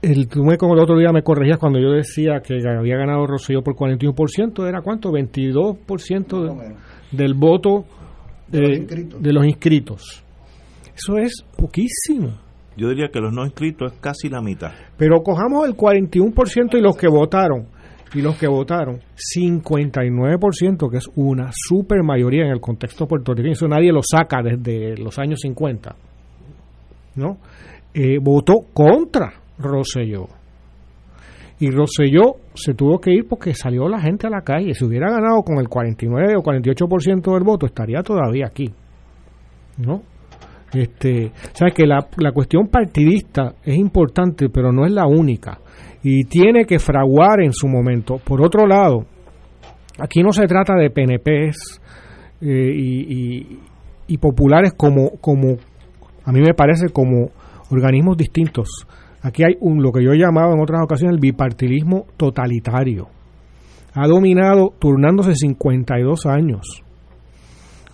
el, tú me, como el otro día me corregías cuando yo decía que había ganado Rosselló por 41%, ¿era cuánto? 22% del voto de los inscritos. Eso es poquísimo. Yo diría que los no inscritos es casi la mitad. Pero cojamos el 41% y los que votaron. Y los que votaron, 59%, que es una super mayoría en el contexto puertorriqueño. Eso nadie lo saca desde los años 50. ¿No? Eh, votó contra Rosselló. Y Rosselló se tuvo que ir porque salió la gente a la calle. Si hubiera ganado con el 49 o 48% del voto, estaría todavía aquí. ¿No? Este, sabes que la, la cuestión partidista es importante, pero no es la única. Y tiene que fraguar en su momento. Por otro lado, aquí no se trata de PNPs eh, y, y populares como, como, a mí me parece, como organismos distintos Aquí hay un, lo que yo he llamado en otras ocasiones el bipartidismo totalitario. Ha dominado turnándose 52 años.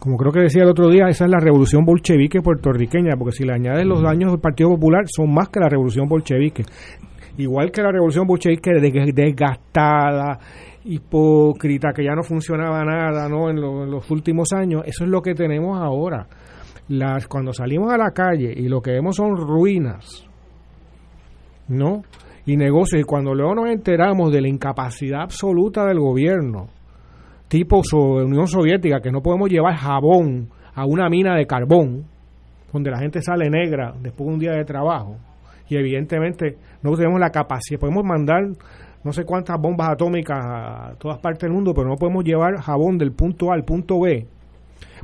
Como creo que decía el otro día, esa es la revolución bolchevique puertorriqueña, porque si le añades los daños del Partido Popular, son más que la revolución bolchevique. Igual que la revolución bolchevique desgastada, hipócrita, que ya no funcionaba nada ¿no? en, los últimos años, eso es lo que tenemos ahora. Las, cuando salimos a la calle y lo que vemos son ruinas, ¿no? Y negocios. Y cuando luego nos enteramos de la incapacidad absoluta del gobierno, tipo Unión Soviética, que no podemos llevar jabón a una mina de carbón, donde la gente sale negra después de un día de trabajo, y evidentemente no tenemos la capacidad, podemos mandar no sé cuántas bombas atómicas a todas partes del mundo, pero no podemos llevar jabón del punto A al punto B.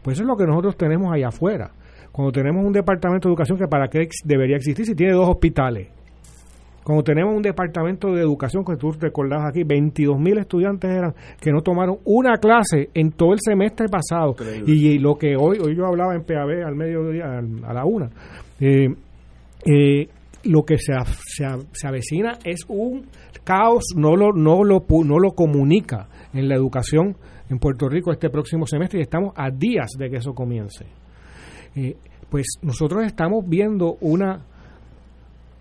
Pues eso es lo que nosotros tenemos allá afuera. Cuando tenemos un departamento de educación que para qué debería existir si tiene dos hospitales como tenemos un departamento de educación, que tú recordabas aquí, 22 mil estudiantes eran que no tomaron una clase en todo el semestre pasado. Y, lo que hoy, hoy yo hablaba en PAB al mediodía, a la una, eh, eh, lo que se, se, avecina es un caos, no lo, no, lo, no lo comunica en la educación en Puerto Rico este próximo semestre y estamos a días de que eso comience. Eh, pues nosotros estamos viendo una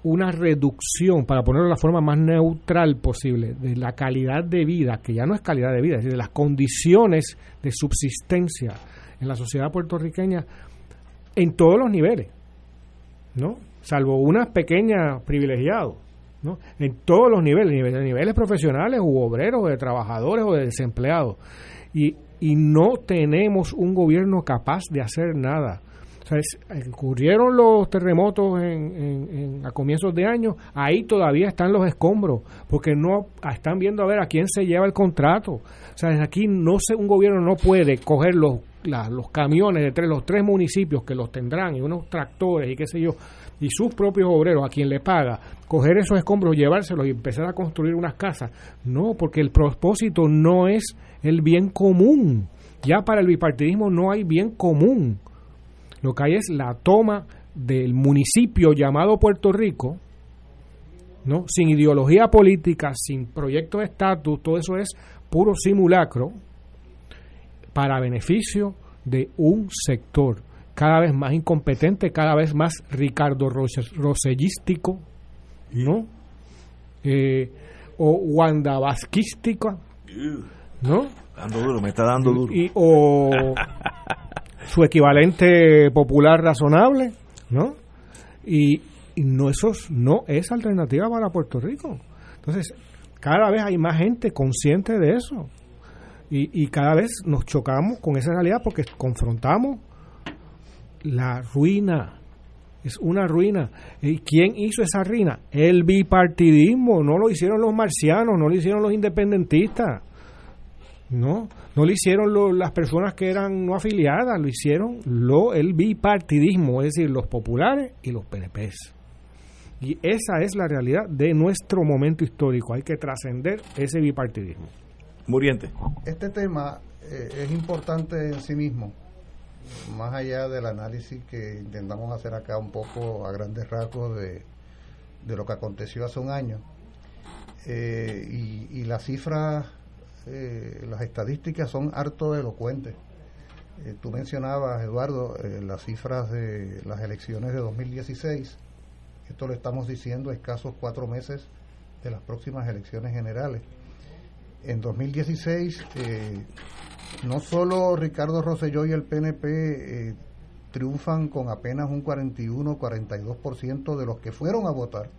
una reducción, para ponerlo de la forma más neutral posible, de la calidad de vida, que ya no es calidad de vida, es decir, de las condiciones de subsistencia en la sociedad puertorriqueña en todos los niveles, ¿no? Salvo unas pequeñas privilegiados, ¿no? En todos los niveles, niveles, niveles profesionales u obreros, de trabajadores o de desempleados. Y, y no tenemos un gobierno capaz de hacer nada ocurrieron los terremotos en, a comienzos de año, ahí todavía están los escombros, porque no están viendo a ver a quién se lleva el contrato. O sea, aquí no se, un gobierno no puede coger los, los camiones de tres, los tres municipios que los tendrán y unos tractores y qué sé yo, y sus propios obreros a quien le paga, coger esos escombros, llevárselos y empezar a construir unas casas. No, porque el propósito no es el bien común. Ya para el bipartidismo no hay bien común lo que hay es la toma del municipio llamado Puerto Rico, ¿no? sin ideología política, sin proyecto de estatus, todo eso es puro simulacro para beneficio de un sector cada vez más incompetente, cada vez más Ricardo Rosellístico, ¿no? Eh, o Wanda Vasquística, ¿no? Dando duro, me está dando duro. Y, o su equivalente popular razonable, ¿no? Y, y no, eso no es alternativa para Puerto Rico. Entonces, cada vez hay más gente consciente de eso. Y, y cada vez nos chocamos con esa realidad porque confrontamos la ruina. Es una ruina. ¿Y quién hizo esa ruina? El bipartidismo. No lo hicieron los marcianos, no lo hicieron los independentistas. No, no lo hicieron las personas que eran no afiliadas, lo hicieron lo, el bipartidismo, es decir, los populares y los PNPs. Y esa es la realidad de nuestro momento histórico. Hay que trascender ese bipartidismo. Muriente. Este tema eh, es importante en sí mismo, más allá del análisis que intentamos hacer acá un poco a grandes rasgos de, lo que aconteció hace un año. Eh, y, las cifras, eh, las estadísticas son harto elocuentes. tú mencionabas, Eduardo, las cifras de las elecciones de 2016 esto lo estamos diciendo escasos cuatro meses de las próximas elecciones generales. En 2016, eh, no solo Ricardo Rosselló y el PNP eh, triunfan con apenas un 41-42% de los que fueron a votar,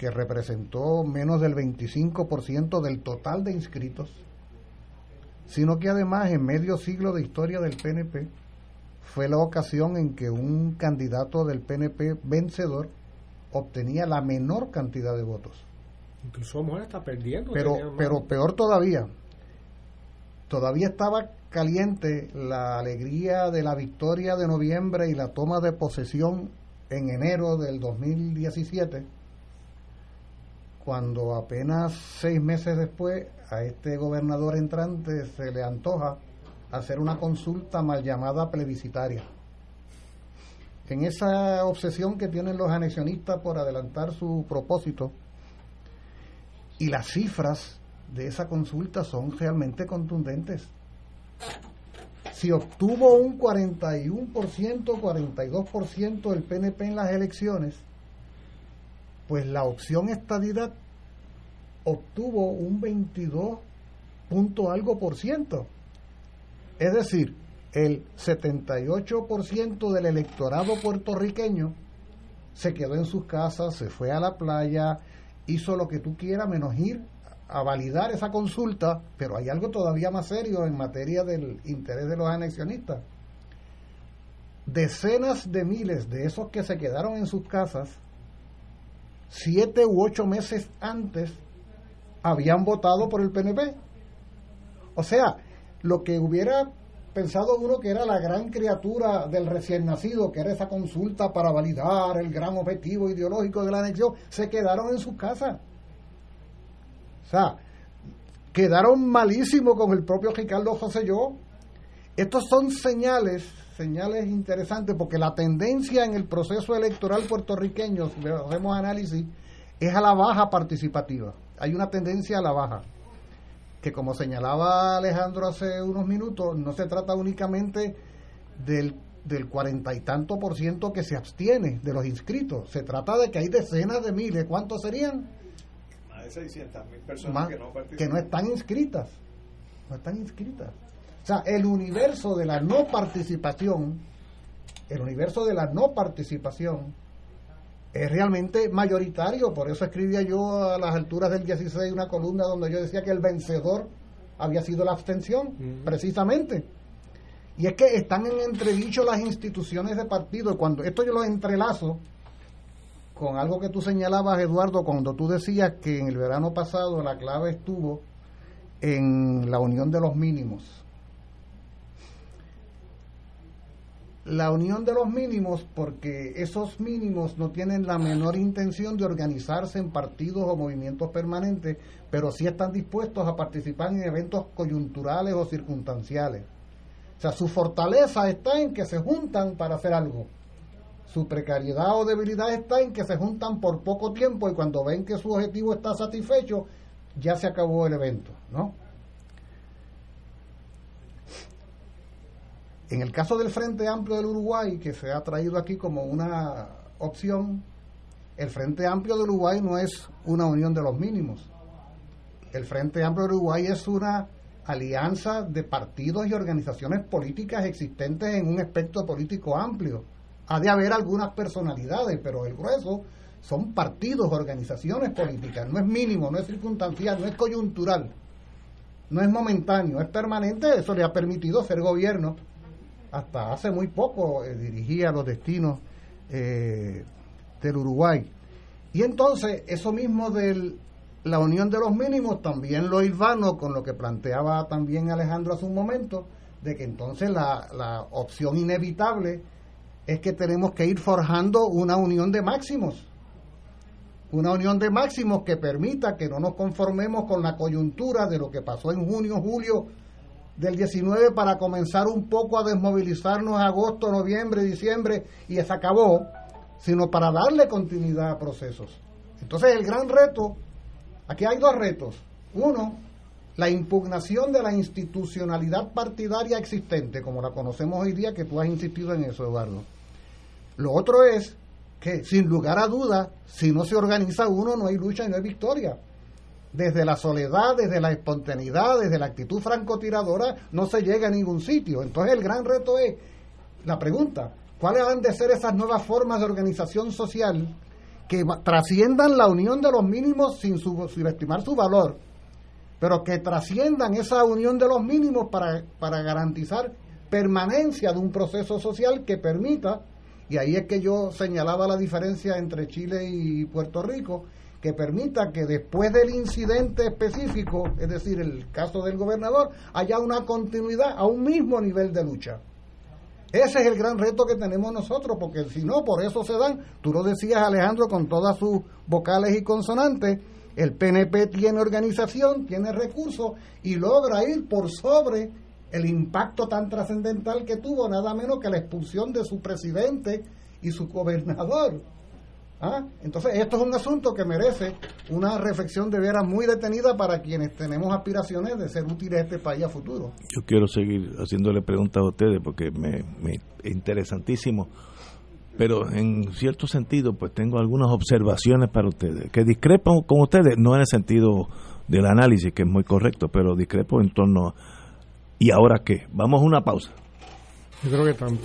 que representó menos del 25% del total de inscritos, sino que además en medio siglo de historia del PNP, fue la ocasión en que un candidato del PNP vencedor obtenía la menor cantidad de votos. Incluso Mora está perdiendo. Pero, pero peor todavía, todavía estaba caliente la alegría de la victoria de noviembre y la toma de posesión en enero del 2017, cuando apenas seis meses después a este gobernador entrante se le antoja hacer una consulta mal llamada plebiscitaria. En esa obsesión que tienen los anexionistas por adelantar su propósito, y las cifras de esa consulta son realmente contundentes. Si obtuvo un 41%, 42% el PNP en las elecciones, la opción estadidad obtuvo un 22 punto algo por ciento. Es decir, el 78% del electorado puertorriqueño se quedó en sus casas, se fue a la playa, hizo lo que tú quieras menos ir a validar esa consulta, pero hay algo todavía más serio en materia del interés de los anexionistas. Decenas de miles de esos que se quedaron en sus casas, siete u ocho meses antes, habían votado por el PNP. O sea, lo que hubiera pensado uno que era la gran criatura del recién nacido, que era esa consulta para validar el gran objetivo ideológico de la anexión, se quedaron en sus casas. O sea, quedaron malísimos con el propio Ricardo José Yo. Estos son señales, señales interesantes, porque la tendencia en el proceso electoral puertorriqueño, si hacemos análisis, es a la baja participativa. Hay una tendencia a la baja que como señalaba Alejandro hace unos minutos, no se trata únicamente del, del cuarenta y tanto por ciento que se abstiene de los inscritos, se trata de que hay decenas de miles, ¿cuántos serían? Más de 600 mil personas que, no que no están inscritas, no están inscritas. Sea, el universo de la no participación, el universo de la no participación, es realmente mayoritario, por eso escribía yo a las alturas del 16 una columna donde yo decía que el vencedor había sido la abstención, precisamente. Y es que están en entredicho las instituciones de partido, cuando esto yo lo entrelazo con algo que tú señalabas, Eduardo, cuando tú decías que en el verano pasado la clave estuvo en la unión de los mínimos la unión de los mínimos porque esos mínimos no tienen la menor intención de organizarse en partidos o movimientos permanentes, pero sí están dispuestos a participar en eventos coyunturales o circunstanciales. O sea, su fortaleza está en que se juntan para hacer algo. Su precariedad o debilidad está en que se juntan por poco tiempo y cuando ven que su objetivo está satisfecho, ya se acabó el evento, ¿no? En el caso del Frente Amplio del Uruguay, que se ha traído aquí como una opción, el Frente Amplio del Uruguay no es una unión de los mínimos. El Frente Amplio del Uruguay es una alianza de partidos y organizaciones políticas existentes en un espectro político amplio. Ha de haber algunas personalidades, pero el grueso son partidos, organizaciones políticas. No es mínimo, no es circunstancial, no es coyuntural, no es momentáneo, es permanente. Eso le ha permitido ser gobierno. Hasta hace muy poco eh, dirigía los destinos eh, del Uruguay. Y entonces, eso mismo de la unión de los mínimos, también lo hilvano con lo que planteaba también Alejandro hace un momento, de que entonces la, la opción inevitable es que tenemos que ir forjando una unión de máximos. Una unión de máximos que permita que no nos conformemos con la coyuntura de lo que pasó en junio, julio del 19 para comenzar un poco a desmovilizarnos agosto, noviembre, diciembre y se acabó, sino para darle continuidad a procesos. Entonces el gran reto, aquí hay dos retos. Uno, la impugnación de la institucionalidad partidaria existente, como la conocemos hoy día, que tú has insistido en eso, Eduardo. Lo otro es que, sin lugar a dudas, si no se organiza uno, no hay lucha y no hay victoria. Desde la soledad, desde la espontaneidad, desde la actitud francotiradora, no se llega a ningún sitio. Entonces el gran reto es la pregunta, ¿cuáles han de ser esas nuevas formas de organización social que trasciendan la unión de los mínimos sin subestimar su valor, pero que trasciendan esa unión de los mínimos para, para garantizar permanencia de un proceso social que permita, y ahí es que yo señalaba la diferencia entre Chile y Puerto Rico, que permita que después del incidente específico, es decir, el caso del gobernador, haya una continuidad a un mismo nivel de lucha. Ese es el gran reto que tenemos nosotros, porque si no, por eso se dan, tú lo decías Alejandro con todas sus vocales y consonantes, el PNP tiene organización, tiene recursos y logra ir por sobre el impacto tan trascendental que tuvo, nada menos que la expulsión de su presidente y su gobernador. ¿Ah? Entonces, esto es un asunto que merece una reflexión de veras muy detenida para quienes tenemos aspiraciones de ser útiles a este país a futuro. Yo quiero seguir haciéndole preguntas a ustedes porque me, me es interesantísimo, pero en cierto sentido, pues tengo algunas observaciones para ustedes, que discrepo con ustedes, no en el sentido del análisis, que es muy correcto, pero discrepo en torno a... ¿Y ahora qué? Vamos a una pausa. Yo creo que tanto.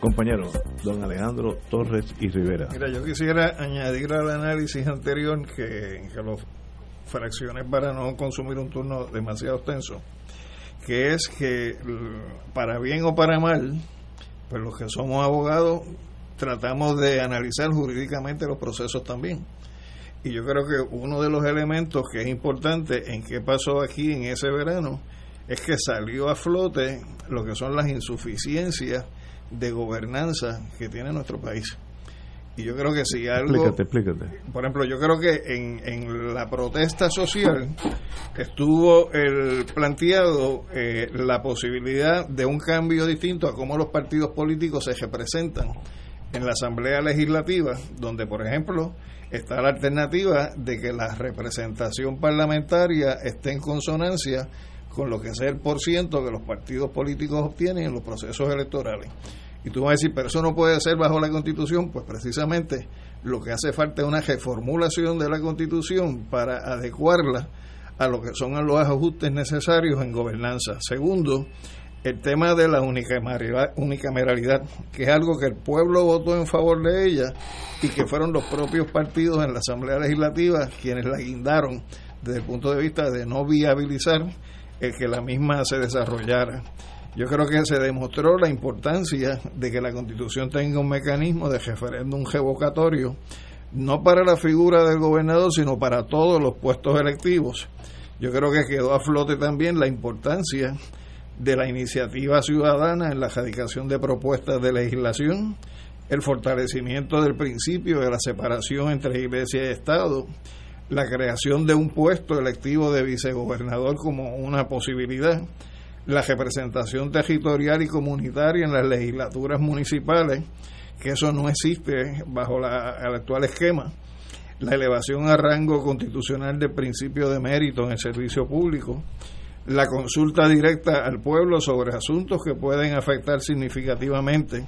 Compañero, don Alejandro Torres y Rivera. Mira, yo quisiera añadir al análisis anterior que, que lo fracciones para no consumir un turno demasiado extenso, que es que para bien o para mal, pues los que somos abogados tratamos de analizar jurídicamente los procesos también. Y yo creo que uno de los elementos que es importante en qué pasó aquí en ese verano es que salió a flote lo que son las insuficiencias de gobernanza que tiene nuestro país. Y yo creo que si algo... Explícate, explícate. Por ejemplo, yo creo que en, en la protesta social estuvo el planteado eh, la posibilidad de un cambio distinto a cómo los partidos políticos se representan en la Asamblea Legislativa, donde, por ejemplo, está la alternativa de que la representación parlamentaria esté en consonancia con lo que es el por ciento que los partidos políticos obtienen en los procesos electorales. Y tú vas a decir, pero eso no puede ser bajo la Constitución. Pues precisamente lo que hace falta es una reformulación de la Constitución para adecuarla a lo que son los ajustes necesarios en gobernanza. Segundo, el tema de la unicameralidad, que es algo que el pueblo votó en favor de ella y que fueron los propios partidos en la Asamblea Legislativa quienes la guindaron desde el punto de vista de no viabilizar el que la misma se desarrollara. Yo creo que se demostró la importancia de que la Constitución tenga un mecanismo de referéndum revocatorio, no para la figura del gobernador, sino para todos los puestos electivos. Yo creo que quedó a flote también la importancia de la iniciativa ciudadana en la radicación de propuestas de legislación, el fortalecimiento del principio de la separación entre iglesia y Estado, la creación de un puesto electivo de vicegobernador como una posibilidad, la representación territorial y comunitaria en las legislaturas municipales, que eso no existe bajo el actual esquema, la elevación a rango constitucional del principio de mérito en el servicio público, la consulta directa al pueblo sobre asuntos que pueden afectar significativamente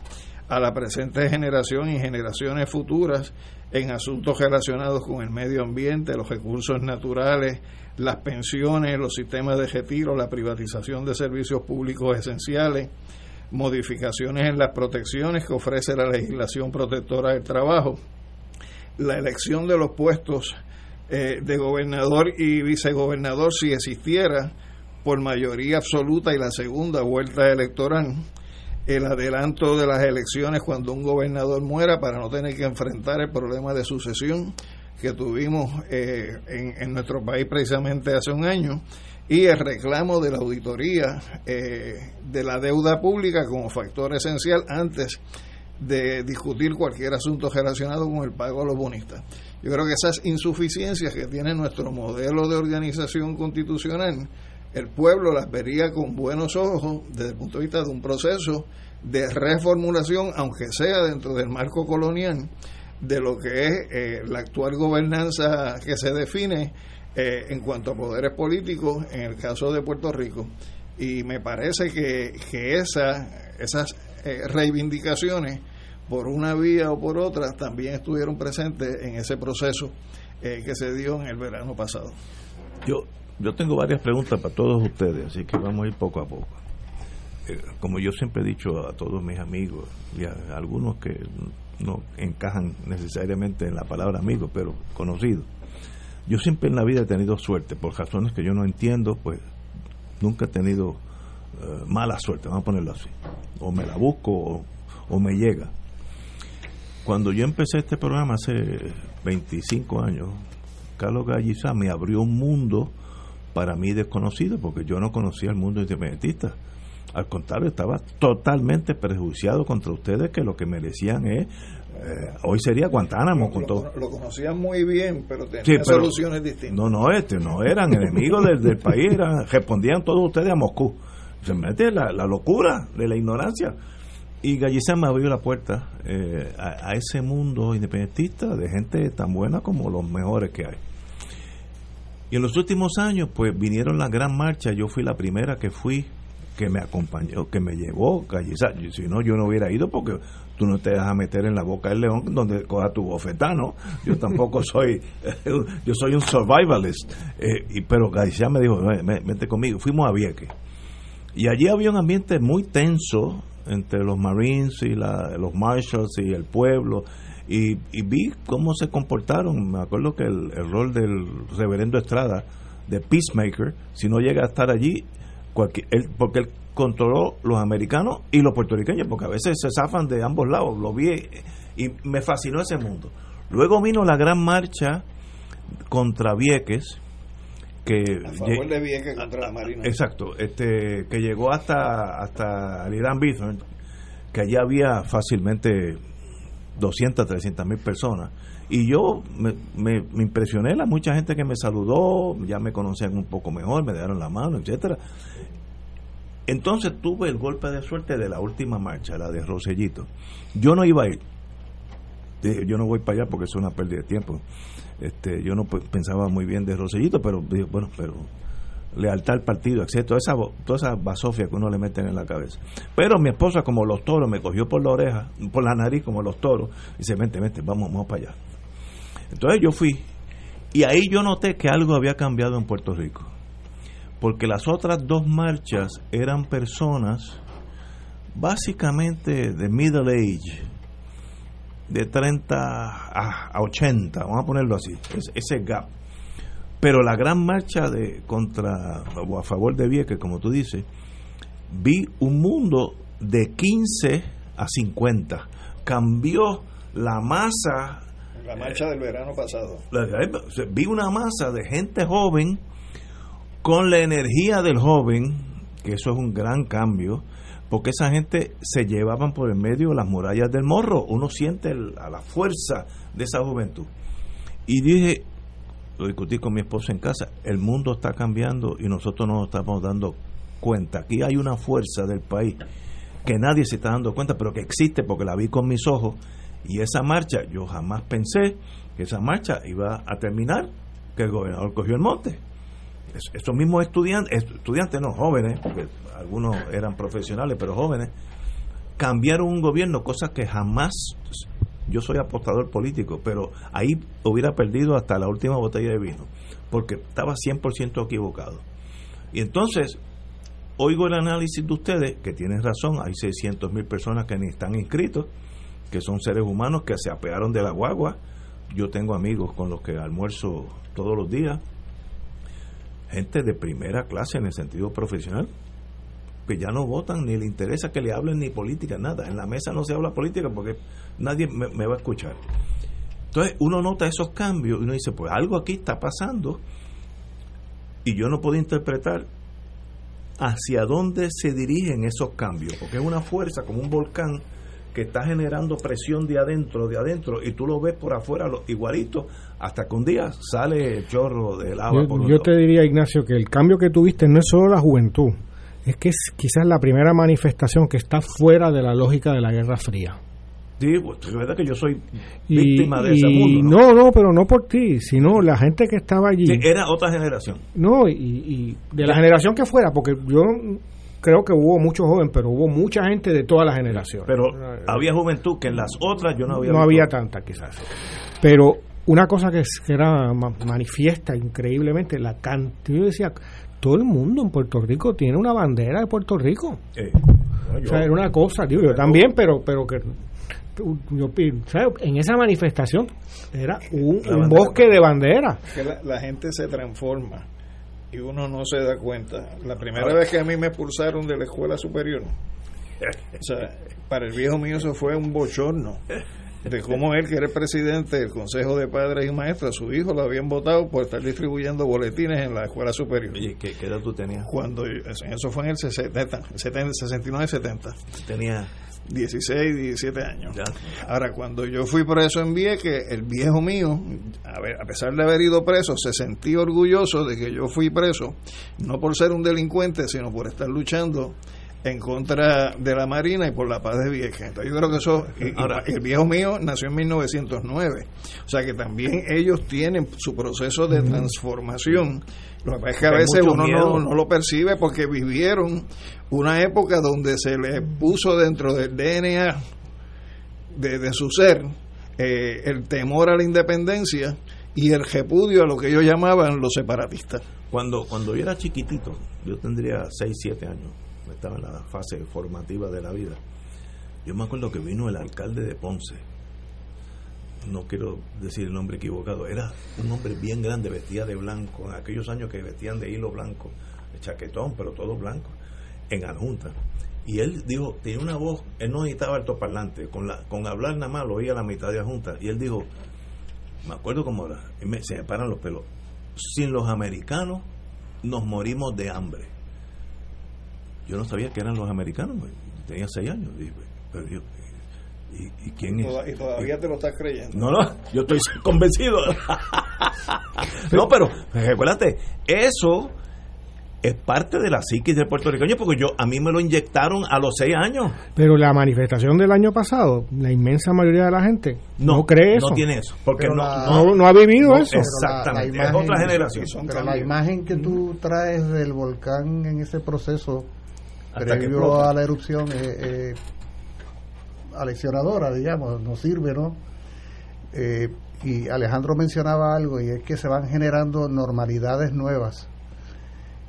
a la presente generación y generaciones futuras en asuntos relacionados con el medio ambiente, los recursos naturales, las pensiones, los sistemas de retiro, la privatización de servicios públicos esenciales, modificaciones en las protecciones que ofrece la legislación protectora del trabajo, la elección de los puestos eh, de gobernador y vicegobernador si existiera por mayoría absoluta y la segunda vuelta electoral, el adelanto de las elecciones cuando un gobernador muera para no tener que enfrentar el problema de sucesión que tuvimos eh, en, nuestro país precisamente hace un año y el reclamo de la auditoría eh, de la deuda pública como factor esencial antes de discutir cualquier asunto relacionado con el pago a los bonistas. Yo creo que esas insuficiencias que tiene nuestro modelo de organización constitucional el pueblo las vería con buenos ojos desde el punto de vista de un proceso de reformulación, aunque sea dentro del marco colonial, de lo que es eh, la actual gobernanza que se define eh, en cuanto a poderes políticos en el caso de Puerto Rico. Y me parece que, que esa, esas eh, reivindicaciones por una vía o por otra, también estuvieron presentes en ese proceso eh, que se dio en el verano pasado. Yo, yo tengo varias preguntas para todos ustedes, así que vamos a ir poco a poco. Eh, como yo siempre he dicho a todos mis amigos y a algunos que no encajan necesariamente en la palabra amigo, pero conocidos, yo siempre en la vida he tenido suerte, por razones que yo no entiendo, pues nunca he tenido eh, mala suerte, vamos a ponerlo así. O me la busco o, me llega. Cuando yo empecé este programa hace 25 años, Carlos Gallizá me abrió un mundo para mí desconocido, porque yo no conocía el mundo independentista. Al contrario, estaba totalmente prejuiciado contra ustedes, que lo que merecían es. eh, hoy sería Guantánamo con todo. Lo conocían muy bien, pero tenían Sí, pero- soluciones distintas. No, no, este, no eran enemigos del, del país, eran, respondían todos ustedes a Moscú. Se mete la, la locura de la ignorancia. Y Gallizán me abrió la puerta eh, a, a ese mundo independentista de gente tan buena como los mejores que hay. Y en los últimos años, pues vinieron las gran marchas. Yo fui la primera que fui, que me acompañó, que me llevó Gallizán. Y Si no, yo no hubiera ido porque tú no te dejas meter en la boca del león donde coja tu bofetano. Yo tampoco soy, yo soy un survivalist. Eh, y, pero Gallizán me dijo, "Ven, ven, vente conmigo. Fuimos a Vieques. Y allí había un ambiente muy tenso entre los Marines y la- los Marshals y el pueblo. Y, y vi cómo se comportaron. Me acuerdo que el, el rol del reverendo Estrada, de Peacemaker, si no llega a estar allí, cualquier- él- porque él controló los americanos y los puertorriqueños, porque a veces se zafan de ambos lados. Lo vi y me fascinó ese mundo. Luego vino la gran marcha contra Vieques, que A favor de Vieques contra la Marina. Exacto, este que llegó hasta hasta el Irán Bithorn, que allí había fácilmente 200, 300 mil personas. Y yo me, me, me impresioné la mucha gente que me saludó, ya me conocían un poco mejor, me dieron la mano, etcétera. Entonces tuve el golpe de suerte de la última marcha, la de Rosellito. Yo no iba a ir. Yo no voy para allá porque es una pérdida de tiempo. Este, yo no pe- pensaba muy bien de Rosellito, pero bueno, pero lealtad al partido, etcétera, esa, toda esa basofia que uno le meten en la cabeza. Pero mi esposa, como los toros, me cogió por la oreja, por la nariz, como los toros, y dice, vente, vente, vamos, vamos para allá. Entonces yo fui, y ahí yo noté que algo había cambiado en Puerto Rico. Porque las otras dos marchas eran personas básicamente de middle age, de 30 a, a 80, vamos a ponerlo así, es- ese gap. Pero la gran marcha de contra o a favor de Vieques, como tú dices, vi un mundo de 15 a 50. Cambió la masa La marcha del verano pasado. vi una masa de gente joven con la energía del joven, que eso es un gran cambio, porque esa gente se llevaban por el medio de las murallas del morro, uno siente el- a la fuerza de esa juventud. Y dije, lo discutí con mi esposa en casa, el mundo está cambiando y nosotros no nos estamos dando cuenta. Aquí hay una fuerza del país que nadie se está dando cuenta, pero que existe porque la vi con mis ojos. Y esa marcha, yo jamás pensé que esa marcha iba a terminar, que el gobernador cogió el monte. Es- Estos mismos estudiantes, estudiantes no jóvenes, porque algunos eran profesionales, pero jóvenes, cambiaron un gobierno, cosa que jamás, yo soy apostador político, pero ahí hubiera perdido hasta la última botella de vino, porque estaba 100% equivocado. Y entonces, oigo el análisis de ustedes, que tienen razón, hay 600 mil personas que ni están inscritos, que son seres humanos que se apearon de la guagua. Yo tengo amigos con los que almuerzo todos los días, gente de primera clase en el sentido profesional, que ya no votan ni le interesa que le hablen ni política, nada. En la mesa no se habla política porque nadie me, me va a escuchar. Entonces uno nota esos cambios y uno dice, pues algo aquí está pasando y yo no puedo interpretar hacia dónde se dirigen esos cambios, porque es una fuerza como un volcán que está generando presión de adentro, de adentro, y tú lo ves por afuera lo- igualito, hasta que un día sale el chorro del agua. por Yo, un yo te diría, Ignacio, que el cambio que tuviste no es solo la juventud, es que es quizás la primera manifestación que está fuera de la lógica de la Guerra Fría. Sí, pues, es verdad que yo soy Y, víctima de ese y mundo. ¿no? no, no, pero no por ti, sino la gente que estaba allí. Sí, era otra generación. No, y, y de la generación que fuera, porque yo creo que hubo muchos jóvenes, pero hubo mucha gente de todas las generaciones. Pero había juventud que en las otras yo no había No había tanta quizás. Pero una cosa que, era ma- manifiesta increíblemente, la cantidad, yo decía, todo el mundo en Puerto Rico tiene una bandera de Puerto Rico. Eh, O sea, era una cosa, digo, yo también, pero pero que yo ¿sabes? en esa manifestación era un, bosque de banderas. la gente se transforma y uno no se da cuenta. La primera vez que a mí me expulsaron de la escuela superior, o sea, para el viejo mío eso fue un bochorno. De cómo él, que era el presidente del Consejo de Padres y Maestros, su hijo lo habían votado por estar distribuyendo boletines en la escuela superior. Oye, ¿qué, qué edad tú tenías? Cuando yo- eso fue en el 70, 70, 69-70. Tenía 16, 17 años. Ya. Ahora, cuando yo fui preso en Vieques, el viejo mío, a, ver, a pesar de haber ido preso, se sentía orgulloso de que yo fui preso, no por ser un delincuente, sino por estar luchando en contra de la Marina y por la paz de Vieques. Entonces, yo creo que eso, y- Ahora- el viejo mío nació en 1909, o sea que también ellos tienen su proceso de transformación. Lo que pasa es que a veces uno no, no lo percibe porque vivieron una época donde se les puso dentro del DNA de, de su ser eh, el temor a la independencia y el repudio a lo que ellos llamaban los separatistas. Cuando, cuando yo era chiquitito, yo tendría 6, 7 años, estaba en la fase formativa de la vida. Yo me acuerdo que vino el alcalde de Ponce, no quiero decir el nombre equivocado, era un hombre bien grande, vestía de blanco, en aquellos años que vestían de hilo blanco, de chaquetón, pero todo blanco, en adjunta. Y él dijo, tenía una voz, él no necesitaba altoparlante, con, la, con hablar nada más lo oía la mitad de adjunta. Y él dijo, me acuerdo como ahora, y me- se me paran los pelos, sin los americanos nos morimos de hambre. Yo no sabía que eran los americanos, güey. tenía seis años, dije, pero yo, ¿y, y quién es? Toda- Y todavía te lo estás creyendo. No, no, yo estoy convencido. no, pero recuérdate, eso es parte de la psiquis del puertorriqueño porque yo a mí me lo inyectaron a los seis años. Pero la manifestación del año pasado, la inmensa mayoría de la gente no, cree eso. No tiene eso, porque no, la- no, no ha vivido no, eso. Exactamente, la- la es imagen- otra generación. Pero la imagen que tú traes del volcán en ese proceso previo a la erupción es es aleccionadora, digamos, nos sirve, ¿no? Eh, y Alejandro mencionaba algo y es que se van generando normalidades nuevas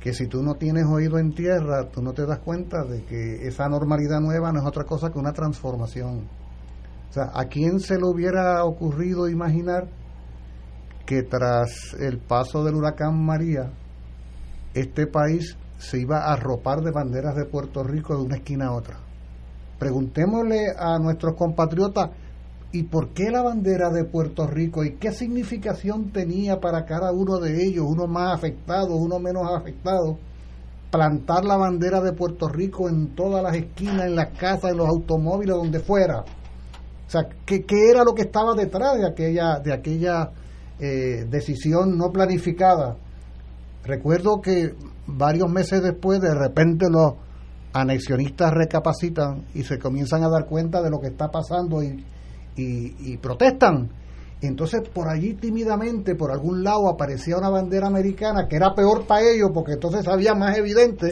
que si tú no tienes oído en tierra, tú no te das cuenta de que esa normalidad nueva no es otra cosa que una transformación. O sea, ¿a quién se le hubiera ocurrido imaginar que tras el paso del huracán María, este país se iba a arropar de banderas de Puerto Rico de una esquina a otra? Preguntémosle a nuestros compatriotas, ¿y por qué la bandera de Puerto Rico? ¿Y qué significación tenía para cada uno de ellos, uno más afectado, uno menos afectado? Plantar la bandera de Puerto Rico en todas las esquinas, en las casas, en los automóviles, donde fuera. O sea, ¿qué, qué era lo que estaba detrás de aquella, de aquella eh, decisión no planificada? Recuerdo que varios meses después, de repente los anexionistas recapacitan y se comienzan a dar cuenta de lo que está pasando y, y, y protestan. Entonces, por allí tímidamente, por algún lado, aparecía una bandera americana que era peor para ellos, porque entonces había más evidente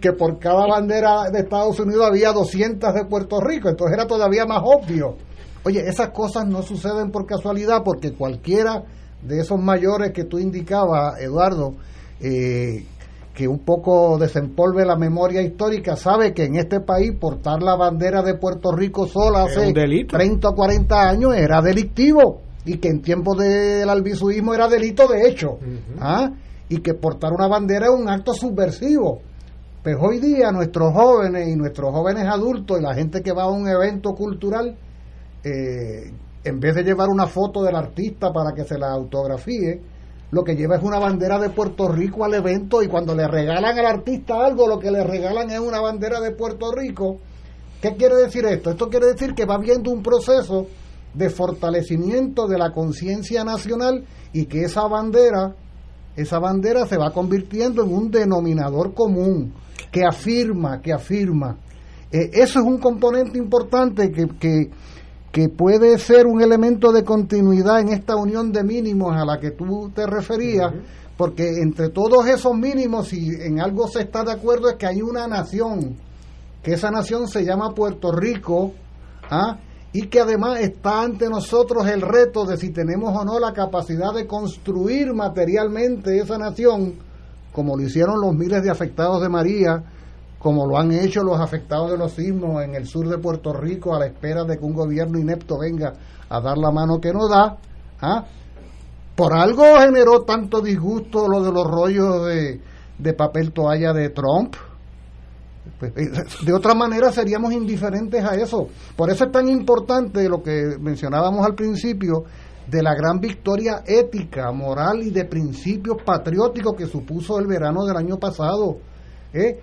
que por cada bandera de Estados Unidos había 200 de Puerto Rico, entonces era todavía más obvio. Oye, esas cosas no suceden por casualidad, porque cualquiera de esos mayores que tú indicabas, Eduardo, eh, que un poco desempolve la memoria histórica, sabe que en este país portar la bandera de Puerto Rico sola hace un delito. 30 o 40 años era delictivo y que en tiempos del albisuismo era delito de hecho. ¿ah? Y que portar una bandera es un acto subversivo. Pues hoy día nuestros jóvenes y nuestros jóvenes adultos y la gente que va a un evento cultural, eh, en vez de llevar una foto del artista para que se la autografíe, lo que lleva es una bandera de Puerto Rico al evento y cuando le regalan al artista algo, lo que le regalan es una bandera de Puerto Rico. ¿Qué quiere decir esto? Esto quiere decir que va habiendo un proceso de fortalecimiento de la conciencia nacional y que esa bandera, esa bandera se va convirtiendo en un denominador común que afirma, que afirma. Eh, eso es un componente importante que, que, que puede ser un elemento de continuidad en esta unión de mínimos a la que tú te referías, porque entre todos esos mínimos, si en algo se está de acuerdo, es que hay una nación, que esa nación se llama Puerto Rico, ¿ah? y que además está ante nosotros el reto de si tenemos o no la capacidad de construir materialmente esa nación, como lo hicieron los miles de afectados de María, como lo han hecho los afectados de los sismos en el sur de Puerto Rico a la espera de que un gobierno inepto venga a dar la mano que no da. ¿ah? Por algo generó tanto disgusto lo de los rollos de, de papel toalla de Trump. Pues, eh, de otra manera seríamos indiferentes a eso. Por eso es tan importante lo que mencionábamos al principio de la gran victoria ética, moral y de principios patrióticos que supuso el verano del año pasado. ¿eh?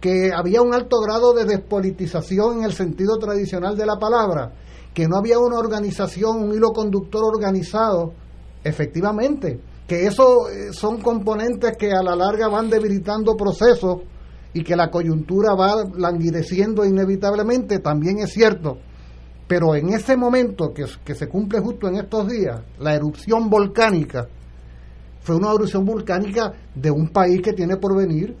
Que, había un alto grado de despolitización en el sentido tradicional de la palabra, que no había una organización, un hilo conductor organizado, efectivamente, que eso eh, son componentes que a la larga van debilitando procesos y que la coyuntura va languideciendo inevitablemente, también es cierto. Pero en ese momento que, que se cumple justo en estos días, la erupción volcánica fue una erupción volcánica de un país que tiene por venir,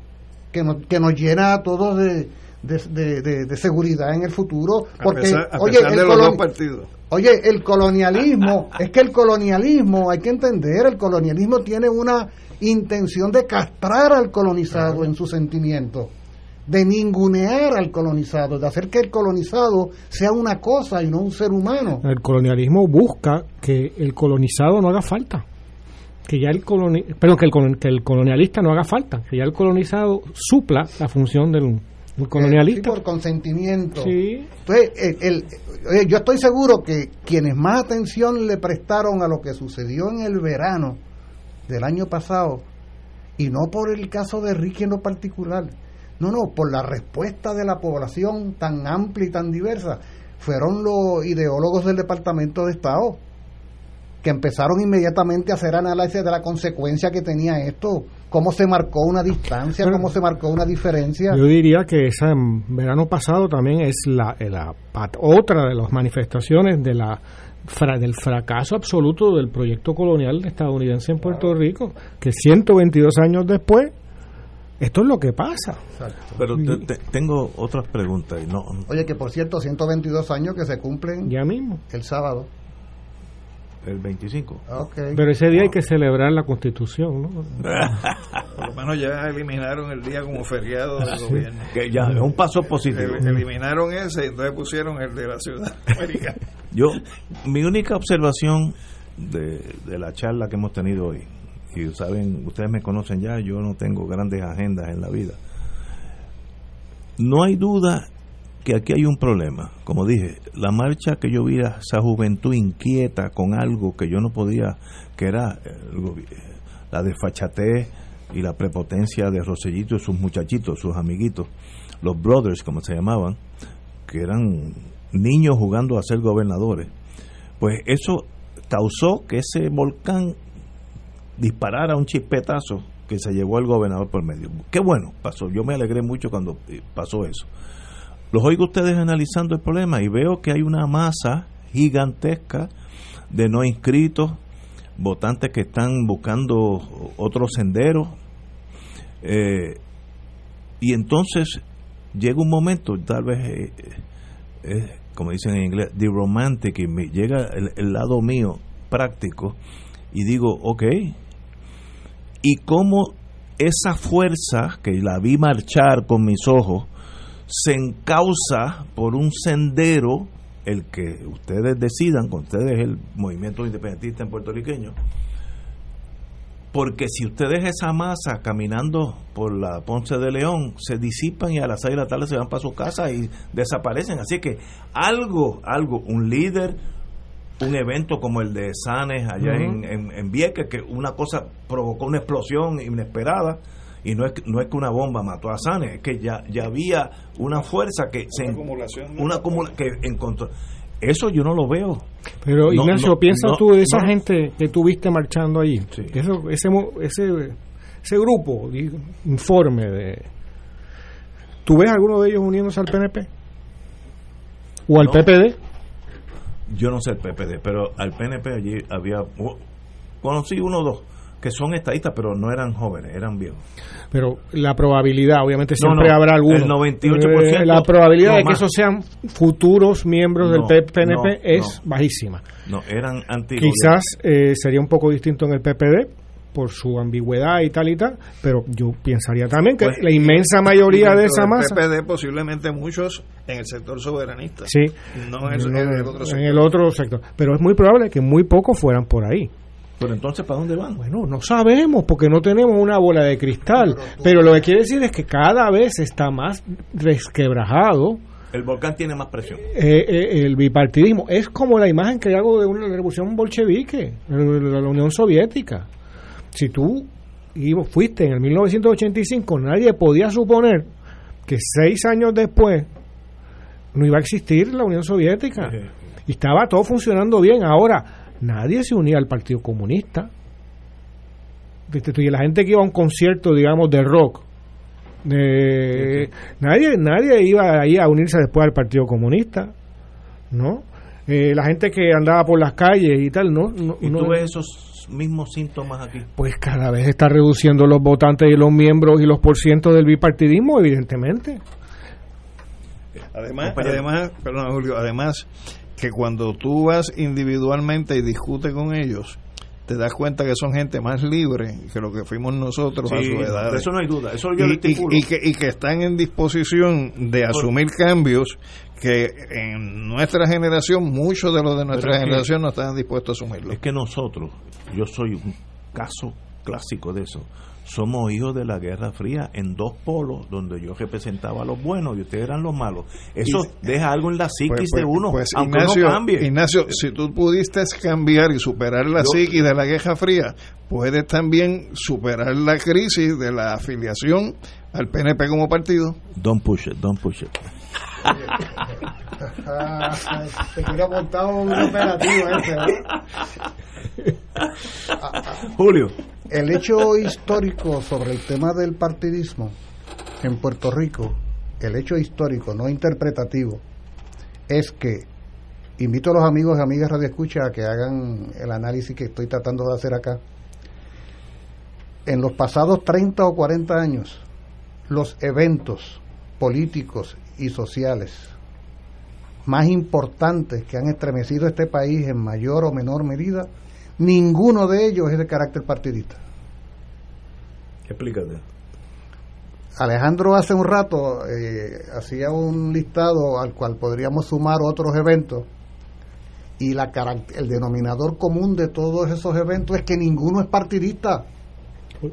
que nos, que nos llena a todos de, de, seguridad en el futuro. Porque, oye, el Oye, el colonialismo, es que el colonialismo, hay que entender, el colonialismo tiene una intención de castrar al colonizado en su sentimiento, de ningunear al colonizado, de hacer que el colonizado sea una cosa y no un ser humano. El colonialismo busca que el colonizado no haga falta que ya el coloni pero que el, que el colonialista no haga falta, que ya el colonizado supla la función del, colonialista. por consentimiento. Entonces, el, yo estoy seguro que quienes más atención le prestaron a lo que sucedió en el verano del año pasado, y no por el caso de Ricky en lo particular, no, no, por la respuesta de la población tan amplia y tan diversa, fueron los ideólogos del Departamento de Estado que empezaron inmediatamente a hacer análisis de la consecuencia que tenía esto, cómo se marcó una distancia, cómo se marcó una diferencia. Yo diría que ese verano pasado también es la, la otra de las manifestaciones de la del fracaso absoluto del proyecto colonial estadounidense en Puerto Rico, que 122 años después esto es lo que pasa. Pero tengo otras preguntas. Y no, Oye, que por cierto, 122 años que se cumplen ya mismo. El sábado el 25. Pero ese día hay que celebrar la constitución, ¿no? Por lo menos ya eliminaron el día como feriado del gobierno. Que ya es un paso positivo. eliminaron ese y entonces pusieron el de la ciudad americana. Yo, mi única observación de, de la charla que hemos tenido hoy, y saben, ustedes me conocen ya, yo no tengo grandes agendas en la vida. No hay duda que aquí hay un problema. Como dije, la marcha que yo vi a esa juventud inquieta con algo que yo no podía, que era la desfachatez y la prepotencia de Rosellito y sus muchachitos, sus amiguitos, los brothers, como se llamaban, que eran niños jugando a ser gobernadores. Pues eso causó que ese volcán disparara un chispetazo que se llevó el gobernador por medio. Qué bueno pasó, yo me alegré mucho cuando eh, pasó eso los oigo ustedes analizando el problema y veo que hay una masa gigantesca de no inscritos, votantes que están buscando otros senderos. Eh, y entonces llega un momento, tal vez, eh, como dicen en inglés, the romantic, y me llega el, el, lado mío práctico y digo, ok, ¿y cómo esa fuerza que la vi marchar con mis ojos, se encausa por un sendero, el que ustedes decidan, con ustedes el movimiento independentista en puertorriqueño, porque si ustedes esa masa caminando por la Ponce de León se disipan y a las 6 de la tarde se van para su casa y desaparecen. Así que algo, algo, un líder, un evento como el de Sanes allá en, en, en Vieques, que una cosa provocó una explosión inesperada, y no es, no es que una bomba mató a Sanes, es que ya, ya había una fuerza que se una que encontró eso yo no lo veo. Pero Ignacio, piensa tú de esa gente que tuviste marchando ahí, eso, ese, ese, ese grupo, informe de... ¿Tú ves alguno de ellos uniéndose al PNP? ¿O al PPD? Yo no sé el PPD, pero al PNP allí había. oh, Conocí uno o dos que son estadistas, pero no eran jóvenes, eran viejos. Pero la probabilidad, obviamente No, siempre no, habrá alguno. el 98%, Eh, la probabilidad no de que más. esos sean futuros miembros No, del PNP no, es no. bajísima. No, eran anti Quizás eh, sería un poco distinto en el PPD por su ambigüedad y tal y tal, pero yo pensaría también que Pues, la inmensa mayoría de esa masa PPD posiblemente muchos en el sector soberanista. Sí. No en el, en el otro en sector. el otro sector. Pero es muy probable que muy pocos fueran por ahí. Pero entonces, ¿para dónde van? Bueno, no sabemos porque no tenemos una bola de cristal. Pero lo que quiere decir es que cada vez está más resquebrajado El volcán tiene más presión. eh, eh, el bipartidismo. Es como la imagen que hago de una revolución bolchevique, de la Unión Soviética. Si tú fuiste en el 1985, nadie podía suponer que seis años después no iba a existir la Unión Soviética. Y estaba todo funcionando bien. Ahora, nadie se unía al Partido Comunista. Viste tú, Y la gente que iba a un concierto, digamos, de rock, de- nadie nadie iba ahí a unirse después al Partido Comunista, ¿no? Eh, la gente que andaba por las calles y tal, ¿no? no, Y no- tú ves esos mismos síntomas aquí. pues cada vez está reduciendo los votantes y los miembros y los porcientos del bipartidismo, evidentemente. Además, además, perdón, Julio, además que cuando tú vas individualmente y discutes con ellos, te das cuenta que son gente más libre que lo que fuimos nosotros a Sí, su edad. eso no hay duda, eso yo lo y, estipulo. y- y que, y que están en disposición de asumir cambios que en nuestra generación, muchos de los de nuestra Pero es que- generación no estaban dispuestos a asumirlo. Es que nosotros, yo soy un caso clásico de eso, somos hijos de la Guerra Fría en dos polos donde yo representaba a los buenos y ustedes eran los malos. Eso Y- deja algo en la psiquis Pues- de pues- uno, pues, aunque Ignacio, uno cambie. Ignacio, si tú pudiste cambiar y superar la Yo- psiquis de la Guerra Fría, puedes también superar la crisis de la afiliación al PNP como partido. Don't push it, don't push it. te quiero montado un operativo ese, Julio. El hecho histórico sobre el tema del partidismo en Puerto Rico, el hecho histórico, no interpretativo, es que invito a los amigos y amigas Radio Escucha a que hagan el análisis que estoy tratando de hacer acá. En los pasados 30 o 40 años, los eventos políticos y sociales más importantes que han estremecido este país en mayor o menor medida, ninguno de ellos es de carácter partidista. Explícate. Alejandro hace un rato eh, hacía un listado al cual podríamos sumar otros eventos y la el denominador común de todos esos eventos es que ninguno es partidista.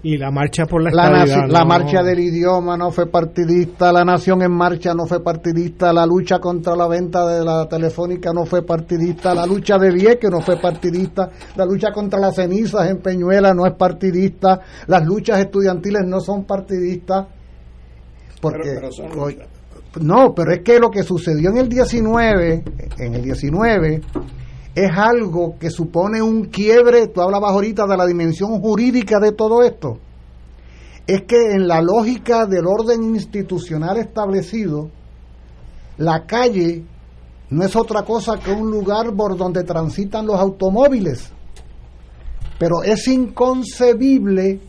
Y la marcha por la La, la no- marcha del idioma no fue partidista, la nación en marcha no fue partidista, la lucha contra la venta de la telefónica no fue partidista, la lucha de Vieques no fue partidista, la lucha contra las cenizas en Peñuela no es partidista, las luchas estudiantiles no son partidistas. Porque, Pero- pero son hoy- no, pero es que lo que sucedió en el 19, en el 19, es algo que supone un quiebre, tú hablabas ahorita de la dimensión jurídica de todo esto, es que en la lógica del orden institucional establecido, la calle no es otra cosa que un lugar por donde transitan los automóviles, pero es inconcebible,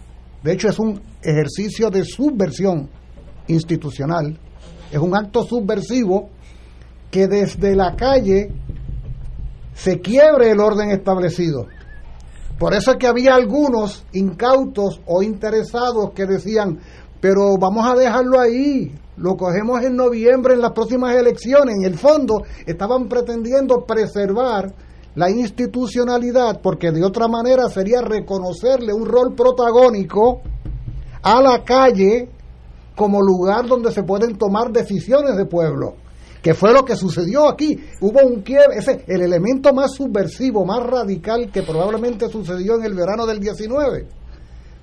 de hecho es un ejercicio de subversión institucional, es un acto subversivo que desde la calle se quiebre el orden establecido. Por eso es que había algunos incautos o interesados que decían, pero vamos a dejarlo ahí, lo cogemos en noviembre en las próximas elecciones. En el fondo estaban pretendiendo preservar la institucionalidad porque de otra manera sería reconocerle un rol protagónico a la calle como lugar donde se pueden tomar decisiones de pueblo que fue lo que sucedió aquí. Hubo un quiebre, ese, el elemento más subversivo, más radical que probablemente sucedió en el verano del 19,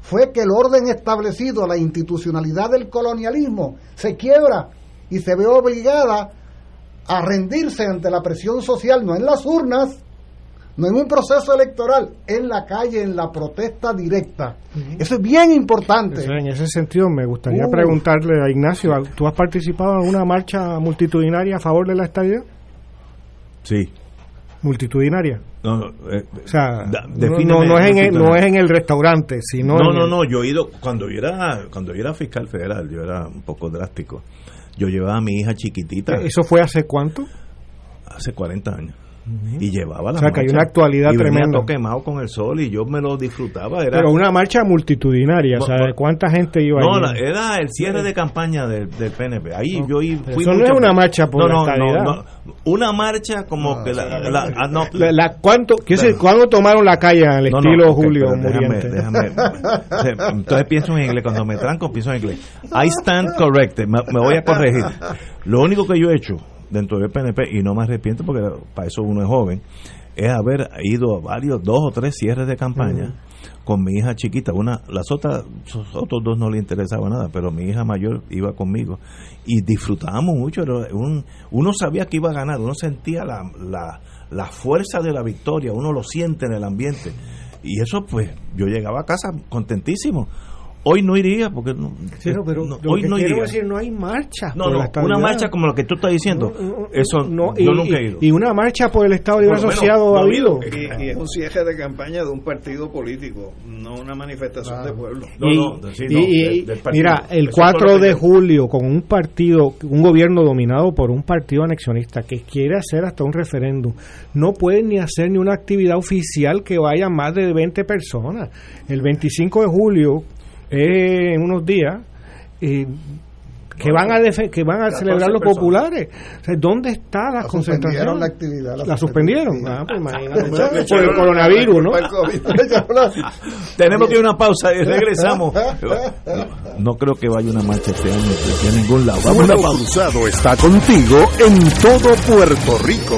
fue que el orden establecido, la institucionalidad del colonialismo, se quiebra y se ve obligada a rendirse ante la presión social, no en las urnas, no en un proceso electoral, en la calle, en la protesta directa. Eso es bien importante. Eso, en ese sentido, me gustaría Uh. preguntarle a Ignacio, ¿tú has participado en una marcha multitudinaria a favor de la estadía? Sí. multitudinaria. No, eh, O sea, da- no, no, no es en el, no es en el restaurante, sino No, en no, el- no, yo he ido, cuando yo era, cuando yo era fiscal federal, yo era un poco drástico. Yo llevaba a mi hija chiquitita ¿Eso fue hace cuánto? hace 40 años. Y llevaba la O sea, que hay marcha. una actualidad y venía tremenda. todo quemado con el sol y yo me lo disfrutaba. Era, Pero una marcha multitudinaria, o sea, No, ¿de ¿cuánta gente iba no, allí? era el cierre de campaña del, del PNP. Ahí yo i- fui Eso no es una marcha por no, la no, estadidad. no, no. Una marcha como que la, la- ah, no, La- la- ¿cuánto, qué sé, ¿Cuándo tomaron la calle al No, no, estilo ok, Julio déjame- déjame- entonces pienso en inglés, cuando me tranco pienso en inglés. I stand corrected, me, me voy a corregir. Lo único que yo he hecho dentro del PNP, y no me arrepiento porque para eso uno es joven, es haber ido a varios, dos o tres cierres de campaña con mi hija chiquita. Una, las otras, los otros dos no le interesaba nada, pero mi hija mayor iba conmigo y disfrutábamos mucho. Un- uno sabía que iba a ganar, uno sentía la, la, la fuerza de la victoria, uno lo siente en el ambiente. Y eso, pues, yo llegaba a casa contentísimo. Hoy no iría porque no, Sí, no, pero no, hoy no quiero iría. decir, no hay marcha. No, no, una marcha como lo que tú estás diciendo, eso No, yo y, nunca he ido. y una marcha por el Estado Libre menos, Asociado ha ha habido. Y, y es un cierre de campaña de un partido político, no una manifestación de pueblo. No, y, no, sí, y- no, y- del- mira, el Eso fue 4 lo que de julio, con un partido, un gobierno dominado por un partido anexionista que quiere hacer hasta un referéndum, no pueden ni hacer ni una actividad oficial que vaya más de 20 personas. El 25 de julio, eh, en unos días, eh, que van a que van a 14 celebrar los personas. populares. O sea, ¿Dónde está la La concentración? suspendieron la actividad, la La suspendieron. Ah, pues imagínate. Por el coronavirus, ¿no? Tenemos que ir a una pausa y regresamos. No, no creo que vaya una marcha este año de ningún lado. Vamos a una Fuego pausa. Cruzado está contigo en todo Puerto Rico.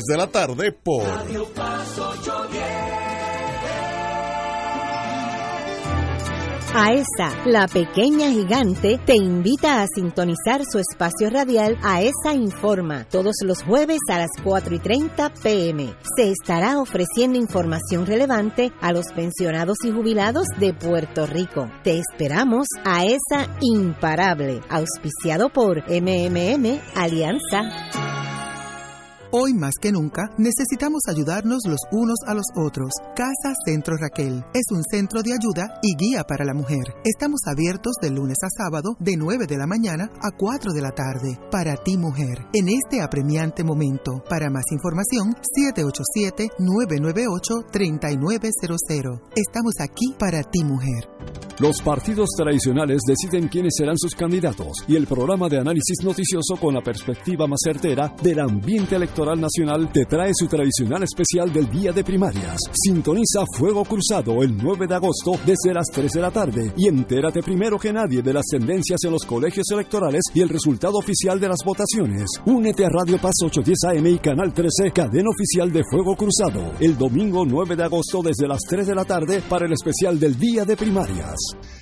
de la tarde por AESA, la pequeña gigante, te invita a sintonizar su espacio radial AESA Informa todos los jueves a las 4 y 30 pm. Se estará ofreciendo información relevante a los pensionados y jubilados de Puerto Rico. Te esperamos AESA Imparable, auspiciado por MMM Alianza. Hoy más que nunca necesitamos ayudarnos los unos a los otros. Casa Centro Raquel es un centro de ayuda y guía para la mujer. Estamos abiertos de lunes a sábado de 9 de la mañana a 4 de la tarde. Para ti mujer, en este apremiante momento. Para más información, 787-998-3900. Estamos aquí para ti mujer. Los partidos tradicionales deciden quiénes serán sus candidatos y el programa de análisis noticioso con la perspectiva más certera del ambiente electoral nacional te trae su tradicional especial del día de primarias. Sintoniza Fuego Cruzado el 9 de agosto desde las 3 de la tarde y entérate primero que nadie de las tendencias en los colegios electorales y el resultado oficial de las votaciones. Únete a Radio Paz 810 AM y Canal 13, cadena oficial de Fuego Cruzado, el domingo 9 de agosto desde las 3 de la tarde para el especial del día de primarias.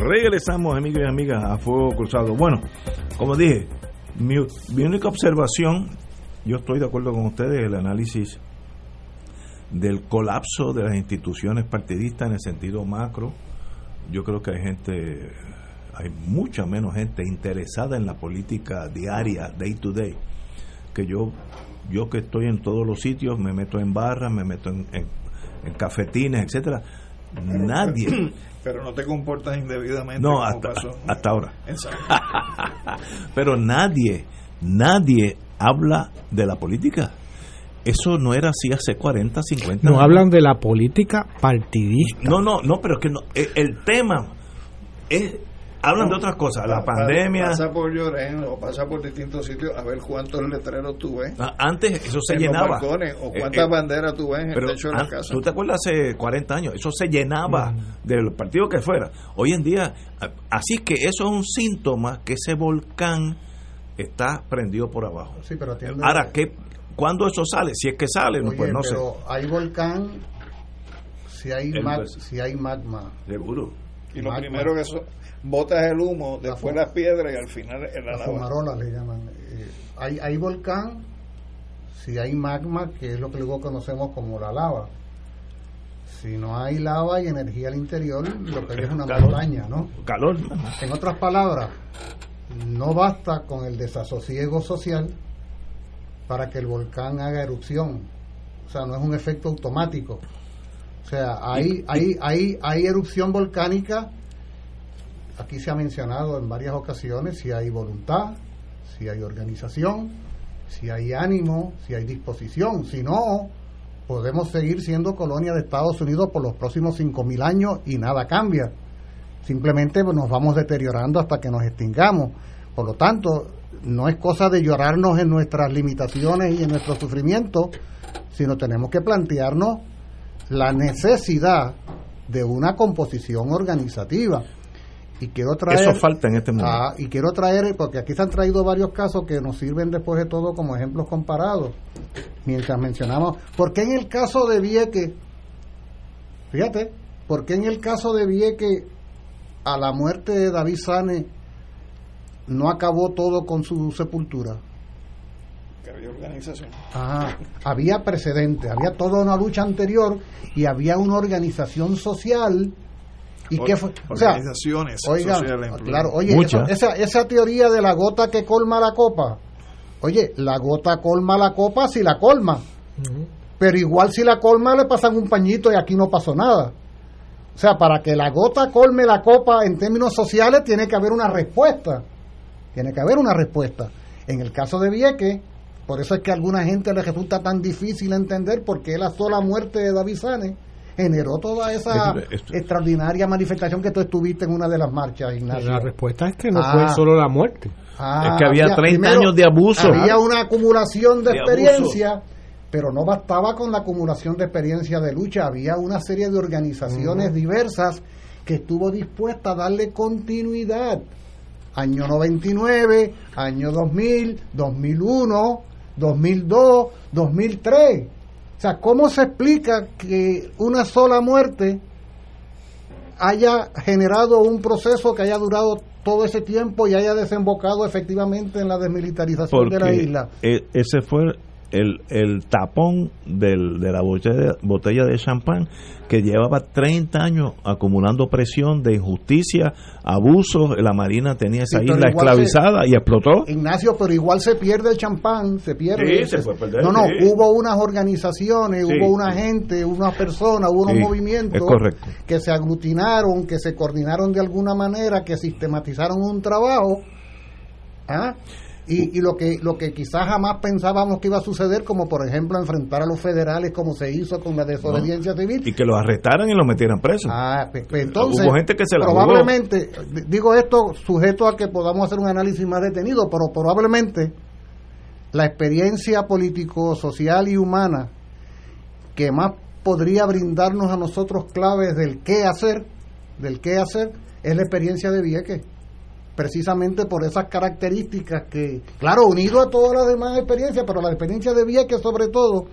Regresamos, amigos y amigas, a Fuego Cruzado. Bueno, como dije, mi, mi única observación, yo estoy de acuerdo con ustedes, el análisis del colapso de las instituciones partidistas en el sentido macro. Yo creo que hay gente, hay mucha menos gente interesada en la política diaria, day to day, que yo, yo que estoy en todos los sitios, me meto en barras, me meto en, en, en cafetines, etcétera. Nadie, Pero no te comportas indebidamente. no, como hasta, pasó. hasta ahora. Exacto. Pero nadie, nadie habla de la política. Eso no era así hace 40, 50 No años. hablan de la política partidista. No, no, no, pero es que no, el, el tema es hablan de otras cosas, la Pa- pandemia. Pasa por Llorén o pasa por distintos sitios a ver cuántos letreros tú ves. Ah, Antes eso se en los llenaba. balcones, o Eh, cuántas eh, banderas tú ves en pero el techo de la casa. ¿Tú te acuerdas hace 40 años? Eso se llenaba del partido que fuera. Hoy en día, así que eso es un síntoma que ese volcán está prendido por abajo. Sí, pero atiende- Ahora, ¿qué, ¿cuándo eso sale? Si es que sale, no, Oye, pues no sé. pero hay volcán si hay, mag- vers- si hay magma. Seguro. Y lo magma. primero que eso, botas el humo, después las piedras y al final en la La lava. fumarola le llaman. Eh, hay, hay volcán si hay magma, que es lo que luego conocemos como la lava. Si no hay lava y energía al interior, lo que hay es una Calor. montaña, ¿no? Calor. En otras palabras, no basta con el desasosiego social para que el volcán haga erupción. O sea, no es un efecto automático. O sea, hay, hay, hay, hay erupción volcánica, aquí se ha mencionado en varias ocasiones, si hay voluntad, si hay organización, si hay ánimo, si hay disposición. Si no, podemos seguir siendo colonia de Estados Unidos por los próximos 5.000 años y nada cambia simplemente pues, nos vamos deteriorando hasta que nos extingamos. Por lo tanto, no es cosa de llorarnos en nuestras limitaciones y en nuestro sufrimiento, sino tenemos que plantearnos la necesidad de una composición organizativa. Y quiero traer Eso falta en este momento. Ah, y quiero traer, porque aquí se han traído varios casos que nos sirven después de todo como ejemplos comparados. Mientras mencionamos, ¿por qué en el caso de Vieque, fíjate, ¿por qué en el caso de Vieque, a la muerte de David Sane, no acabó todo con su sepultura? Que había organización. Ah, había precedente, había toda una lucha anterior y había una organización social. ¿Y Or- qué fue? O sea, organizaciones oiga, sociales, claro, oye, esa, esa, esa teoría de la gota que colma la copa. Oye, la gota colma la copa si la colma. Pero igual si la colma le pasan un pañito y aquí no pasó nada. O sea, para que la gota colme la copa en términos sociales tiene que haber una respuesta. Tiene que haber una respuesta. En el caso de Vieque, por eso es que a alguna gente le resulta tan difícil entender por qué la sola muerte de David Sane generó toda esa Esto- esto- extraordinaria manifestación que tú estuviste en una de las marchas, Ignacio. La respuesta es que no Ah. fue solo la muerte. Ah, Es que había 30 años de abuso. Había una acumulación de, De experiencia, pero no bastaba con la acumulación de experiencia de lucha. Había una serie de organizaciones diversas que estuvo dispuesta a darle continuidad. Año 99, año 2000, 2001, 2002, 2003. O sea, ¿cómo se explica que una sola muerte haya generado un proceso que haya durado todo ese tiempo y haya desembocado efectivamente en la desmilitarización de la isla. e- ese fue el, el tapón del, de la botella, botella de champán que llevaba 30 años acumulando presión de injusticia, abusos, la Marina tenía esa Sí, isla esclavizada y explotó. Ignacio, pero igual se pierde el champán, se pierde. Sí, se puede perder, no, no, sí. hubo unas organizaciones, Sí, hubo una gente, unas personas, hubo unos movimientos que se aglutinaron, que se coordinaron de alguna manera, que sistematizaron un trabajo. ¿ah? Y, y lo que lo que quizás jamás pensábamos que iba a suceder, como por ejemplo enfrentar a los federales como se hizo con la desobediencia civil, Y que los arrestaran y los metieran presos. Ah, pues, pues, entonces, Hubo gente que se la probablemente, d- digo esto sujeto a que podamos hacer un análisis más detenido, pero probablemente la experiencia político, social y humana que más podría brindarnos a nosotros claves del qué hacer, del qué hacer, es la experiencia de Vieques. Precisamente por esas características que, claro, unido a todas las demás experiencias, pero la experiencia de Vieques sobre todo,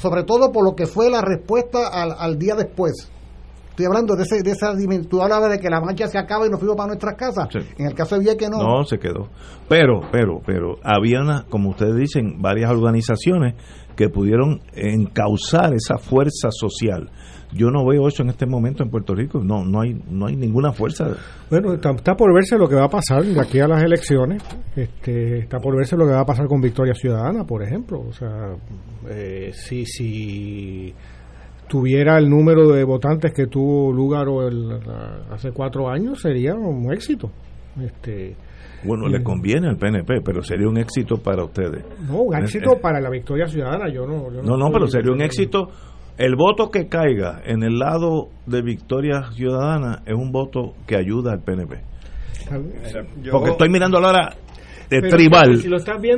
sobre todo por lo que fue la respuesta al, al día después Estoy hablando de, ese, de esa dimensión. Tú hablabas de que la mancha se acaba y nos fuimos para nuestras casas. En el caso de que no. No, se quedó. Pero, pero, pero, había, una, como ustedes dicen, varias organizaciones que pudieron encauzar esa fuerza social. Yo no veo eso en este momento en Puerto Rico. No, no hay, no hay ninguna fuerza. Bueno, está, está por verse lo que va a pasar de aquí a las elecciones. Este, está por verse lo que va a pasar con Victoria Ciudadana, por ejemplo. O sea, eh, si, si tuviera el número de votantes que tuvo Lugaro el, hace cuatro años, sería un éxito. Este, bueno, le conviene al PNP, pero sería un éxito para ustedes. No, un éxito para la victoria ciudadana. Yo no, yo no, no, pero sería un éxito. El voto que caiga en el lado de victoria ciudadana es un voto que ayuda al PNP. Porque estoy mirando ahora tribal,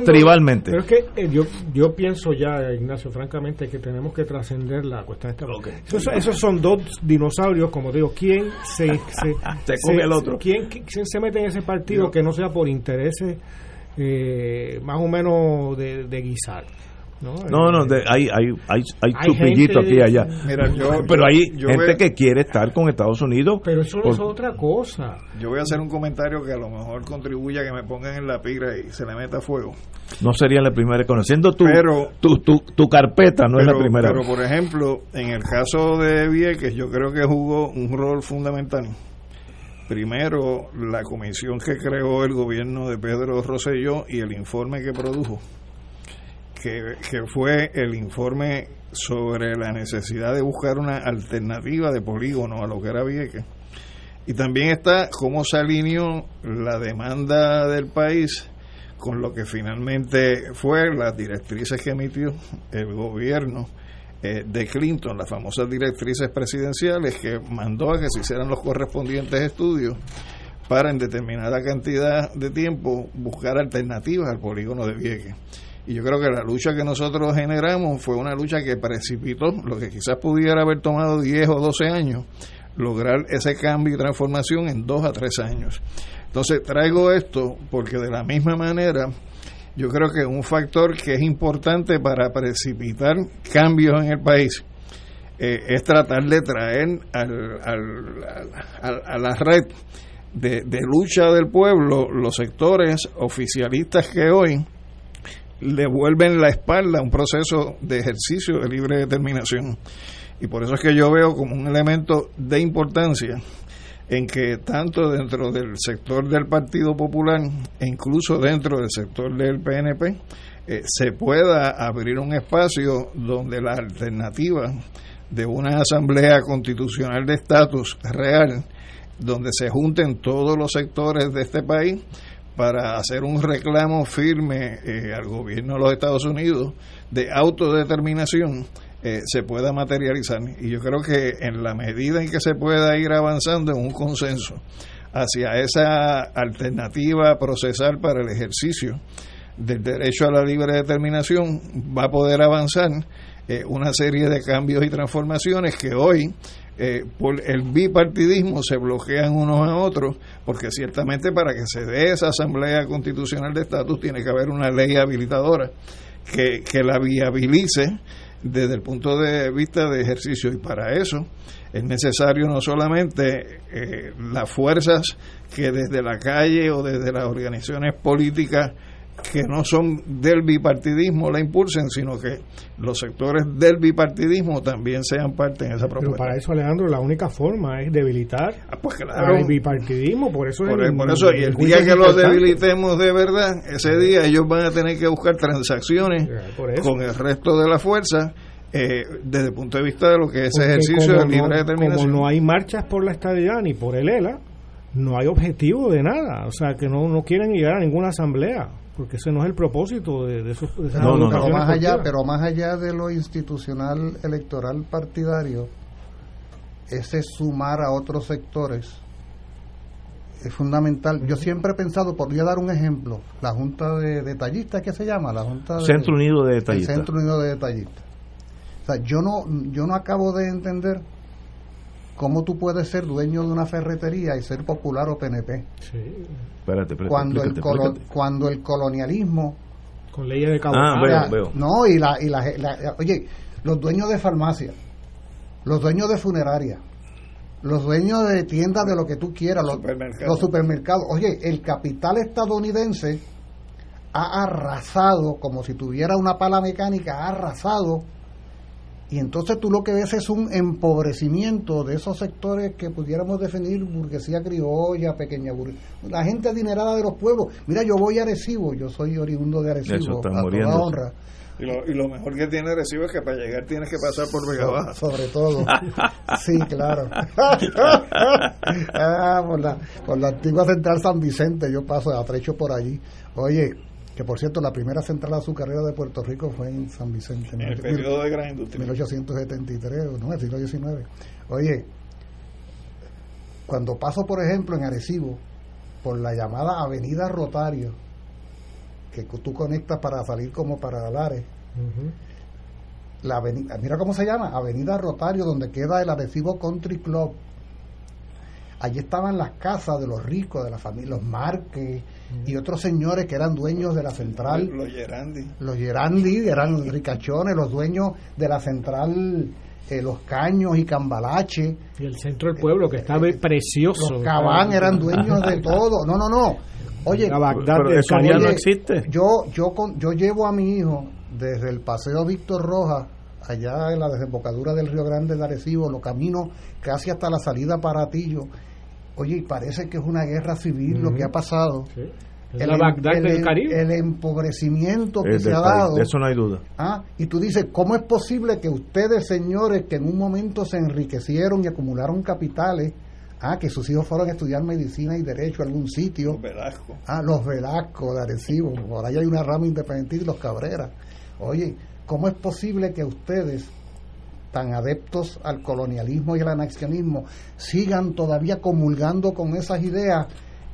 tribalmente. Pero es que eh, yo, yo pienso ya, Ignacio, francamente, que tenemos que trascender la cuestión de esta. Esos, son dos dinosaurios, como digo, ¿quién se, se, come el otro? ¿quién, se mete en ese partido que no sea por intereses eh, más o menos de, de guisar? No, no, eh, hay, hay, hay, hay, aquí y allá. pero hay gente que quiere estar con Estados Unidos. Pero eso es otra cosa. Yo voy a hacer un comentario que a lo mejor contribuya a que me pongan en la pigra y se le meta fuego. No sería la primera, conociendo tu, tu, tu, tu, carpeta, no es la primera. Pero, por ejemplo, en el caso de Vieques, yo creo que jugó un rol fundamental. Primero, la comisión que creó el gobierno de Pedro Rosselló y el informe que produjo que, fue el informe sobre la necesidad de buscar una alternativa de polígono a lo que era Vieques. Y también está cómo se alineó la demanda del país con lo que finalmente fue las directrices que emitió el gobierno eh, de Clinton, las famosas directrices presidenciales que mandó a que se hicieran los correspondientes estudios para en determinada cantidad de tiempo buscar alternativas al polígono de Vieques. Y yo creo que la lucha que nosotros generamos fue una lucha que precipitó lo que quizás pudiera haber tomado 10 o 12 años, lograr ese cambio y transformación en 2 a 3 años. Entonces traigo esto porque de la misma manera yo creo que un factor que es importante para precipitar cambios en el país eh, es tratar de traer al, a la red de lucha del pueblo los sectores oficialistas que hoy le vuelven la espalda a un proceso de ejercicio de libre determinación. Y por eso es que yo veo como un elemento de importancia en que tanto dentro del sector del Partido Popular e incluso dentro del sector del PNP eh, se pueda abrir un espacio donde la alternativa de una asamblea constitucional de estatus real, donde se junten todos los sectores de este país, para hacer un reclamo firme eh, al gobierno de los Estados Unidos de autodeterminación eh, se pueda materializar. Y yo creo que en la medida en que se pueda ir avanzando en un consenso hacia esa alternativa procesal para el ejercicio del derecho a la libre determinación, va a poder avanzar eh, una serie de cambios y transformaciones que hoy eh, por el bipartidismo se bloquean unos a otros, porque ciertamente para que se dé esa Asamblea Constitucional de Estatus tiene que haber una ley habilitadora que, que la viabilice desde el punto de vista de ejercicio. Y para eso es necesario no solamente eh, las fuerzas que desde la calle o desde las organizaciones políticas que no son del bipartidismo la impulsen, sino que los sectores del bipartidismo también sean parte en esa propuesta. Pero para eso, Alejandro, la única forma es debilitar ah, pues el bipartidismo. Por eso, por, eso y el día que lo debilitemos de verdad, ese día ellos van a tener que buscar transacciones con el resto de la fuerza. Eh, desde el punto de vista de lo que es ejercicio de libre determinación. Como no hay marchas por la estabilidad ni por el ELA, no hay objetivo de nada. O sea, que no, no quieren llegar a ninguna asamblea porque ese no es el propósito de, esos no, pero más allá pero más allá de lo institucional electoral partidario ese sumar a otros sectores es fundamental. Yo siempre he pensado podría dar un ejemplo la junta de detallistas ¿qué se llama la junta Centro Unido de Detallistas. Centro Unido de Detallistas. O sea yo no yo no acabo de entender ¿Cómo tú puedes ser dueño de una ferretería y ser popular o PNP? Sí. Espérate, espérate, cuando, el cuando el colonialismo... Con leyes de Ah, veo, veo. No, y la, y la, Oye, los dueños de farmacia, los dueños de funeraria, los dueños de tiendas de lo que tú quieras, los Supermercados. los supermercados. Oye, el capital estadounidense ha arrasado, como si tuviera una pala mecánica, ha arrasado. Y entonces tú lo que ves es un empobrecimiento de esos sectores que pudiéramos definir burguesía criolla, pequeña burguesía, la gente adinerada de los pueblos. Mira, yo voy a Arecibo, yo soy oriundo de Arecibo, está a toda honra. Y lo, y lo mejor que tiene Recibo es que para llegar tienes que pasar por Vega Baja. Sobre todo. Sí, claro. Ah, por, la, por la antigua central San Vicente, yo paso de atrecho por allí. Oye, que por cierto, la primera central azucarera de Puerto Rico fue en San Vicente. En el periodo de gran industria. 1873, no, el siglo XIX. Oye, cuando paso, por ejemplo, en Arecibo, por la llamada Avenida Rotario, que tú conectas para salir como para Lares, la avenida, mira cómo se llama, Avenida Rotario, donde queda el Arecibo Country Club. Allí estaban las casas de los ricos, de la familia, los Márquez y otros señores que eran dueños de la central. Los Gerandi. Los Gerandi eran ricachones, los dueños de la central, eh, los Caños y Cambalache. Y el centro del pueblo, que está be- precioso. Los Cabán eran dueños de todo. No, no, no. Oye, La Bagdad Pero del eso ya no Oye, existe. Yo, yo, con, yo llevo a mi hijo desde el Paseo Víctor Rojas, allá en la desembocadura del Río Grande de Arecibo, lo camino casi hasta la salida para Atillo. Oye, y parece que es una guerra civil lo que ha pasado. Sí. Es la Bagdad el- del Caribe. el empobrecimiento que Es se ha país, dado. de eso no hay duda. Ah, y tú dices, ¿cómo es posible que ustedes, señores, que en un momento se enriquecieron y acumularon capitales, ah, que sus hijos fueron a estudiar medicina y derecho a algún sitio, Velasco. ah, los Velasco de Arecibo, por ahí hay una rama independentista y los Cabrera. Oye, ¿cómo es posible que ustedes, tan adeptos al colonialismo y al anexionismo, sigan todavía comulgando con esas ideas?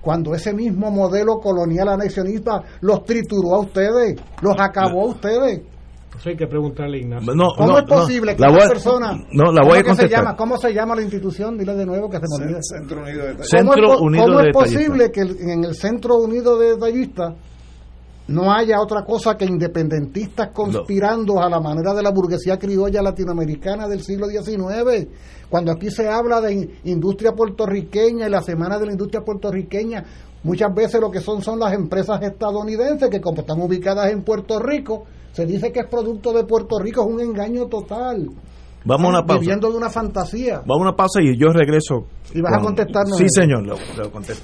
Cuando ese mismo modelo colonial anexionista los trituró a ustedes, los acabó a ustedes. Eso hay que preguntarle a Ignacio. No, ¿Cómo no, es posible no, que la una voy a- persona... No, la ¿cómo voy a es que se contestar. llama? ¿Cómo se llama la institución? Dile de nuevo que se me olvida. Centro Unido de ¿Cómo Centro es, po- Unido cómo de es posible que en el Centro Unido de Detallistas no haya otra cosa que independentistas conspirando a la manera de la burguesía criolla latinoamericana del siglo XIX? Cuando aquí se habla de in- industria puertorriqueña y la semana de la industria puertorriqueña, muchas veces lo que son son las empresas estadounidenses que como están ubicadas en Puerto Rico, se dice que es producto de Puerto Rico, es un engaño total. Vamos a una pausa. Viviendo de una fantasía. Vamos a una pausa y yo regreso. Y vas a contestarnos Sí, señor, lo, lo contesto.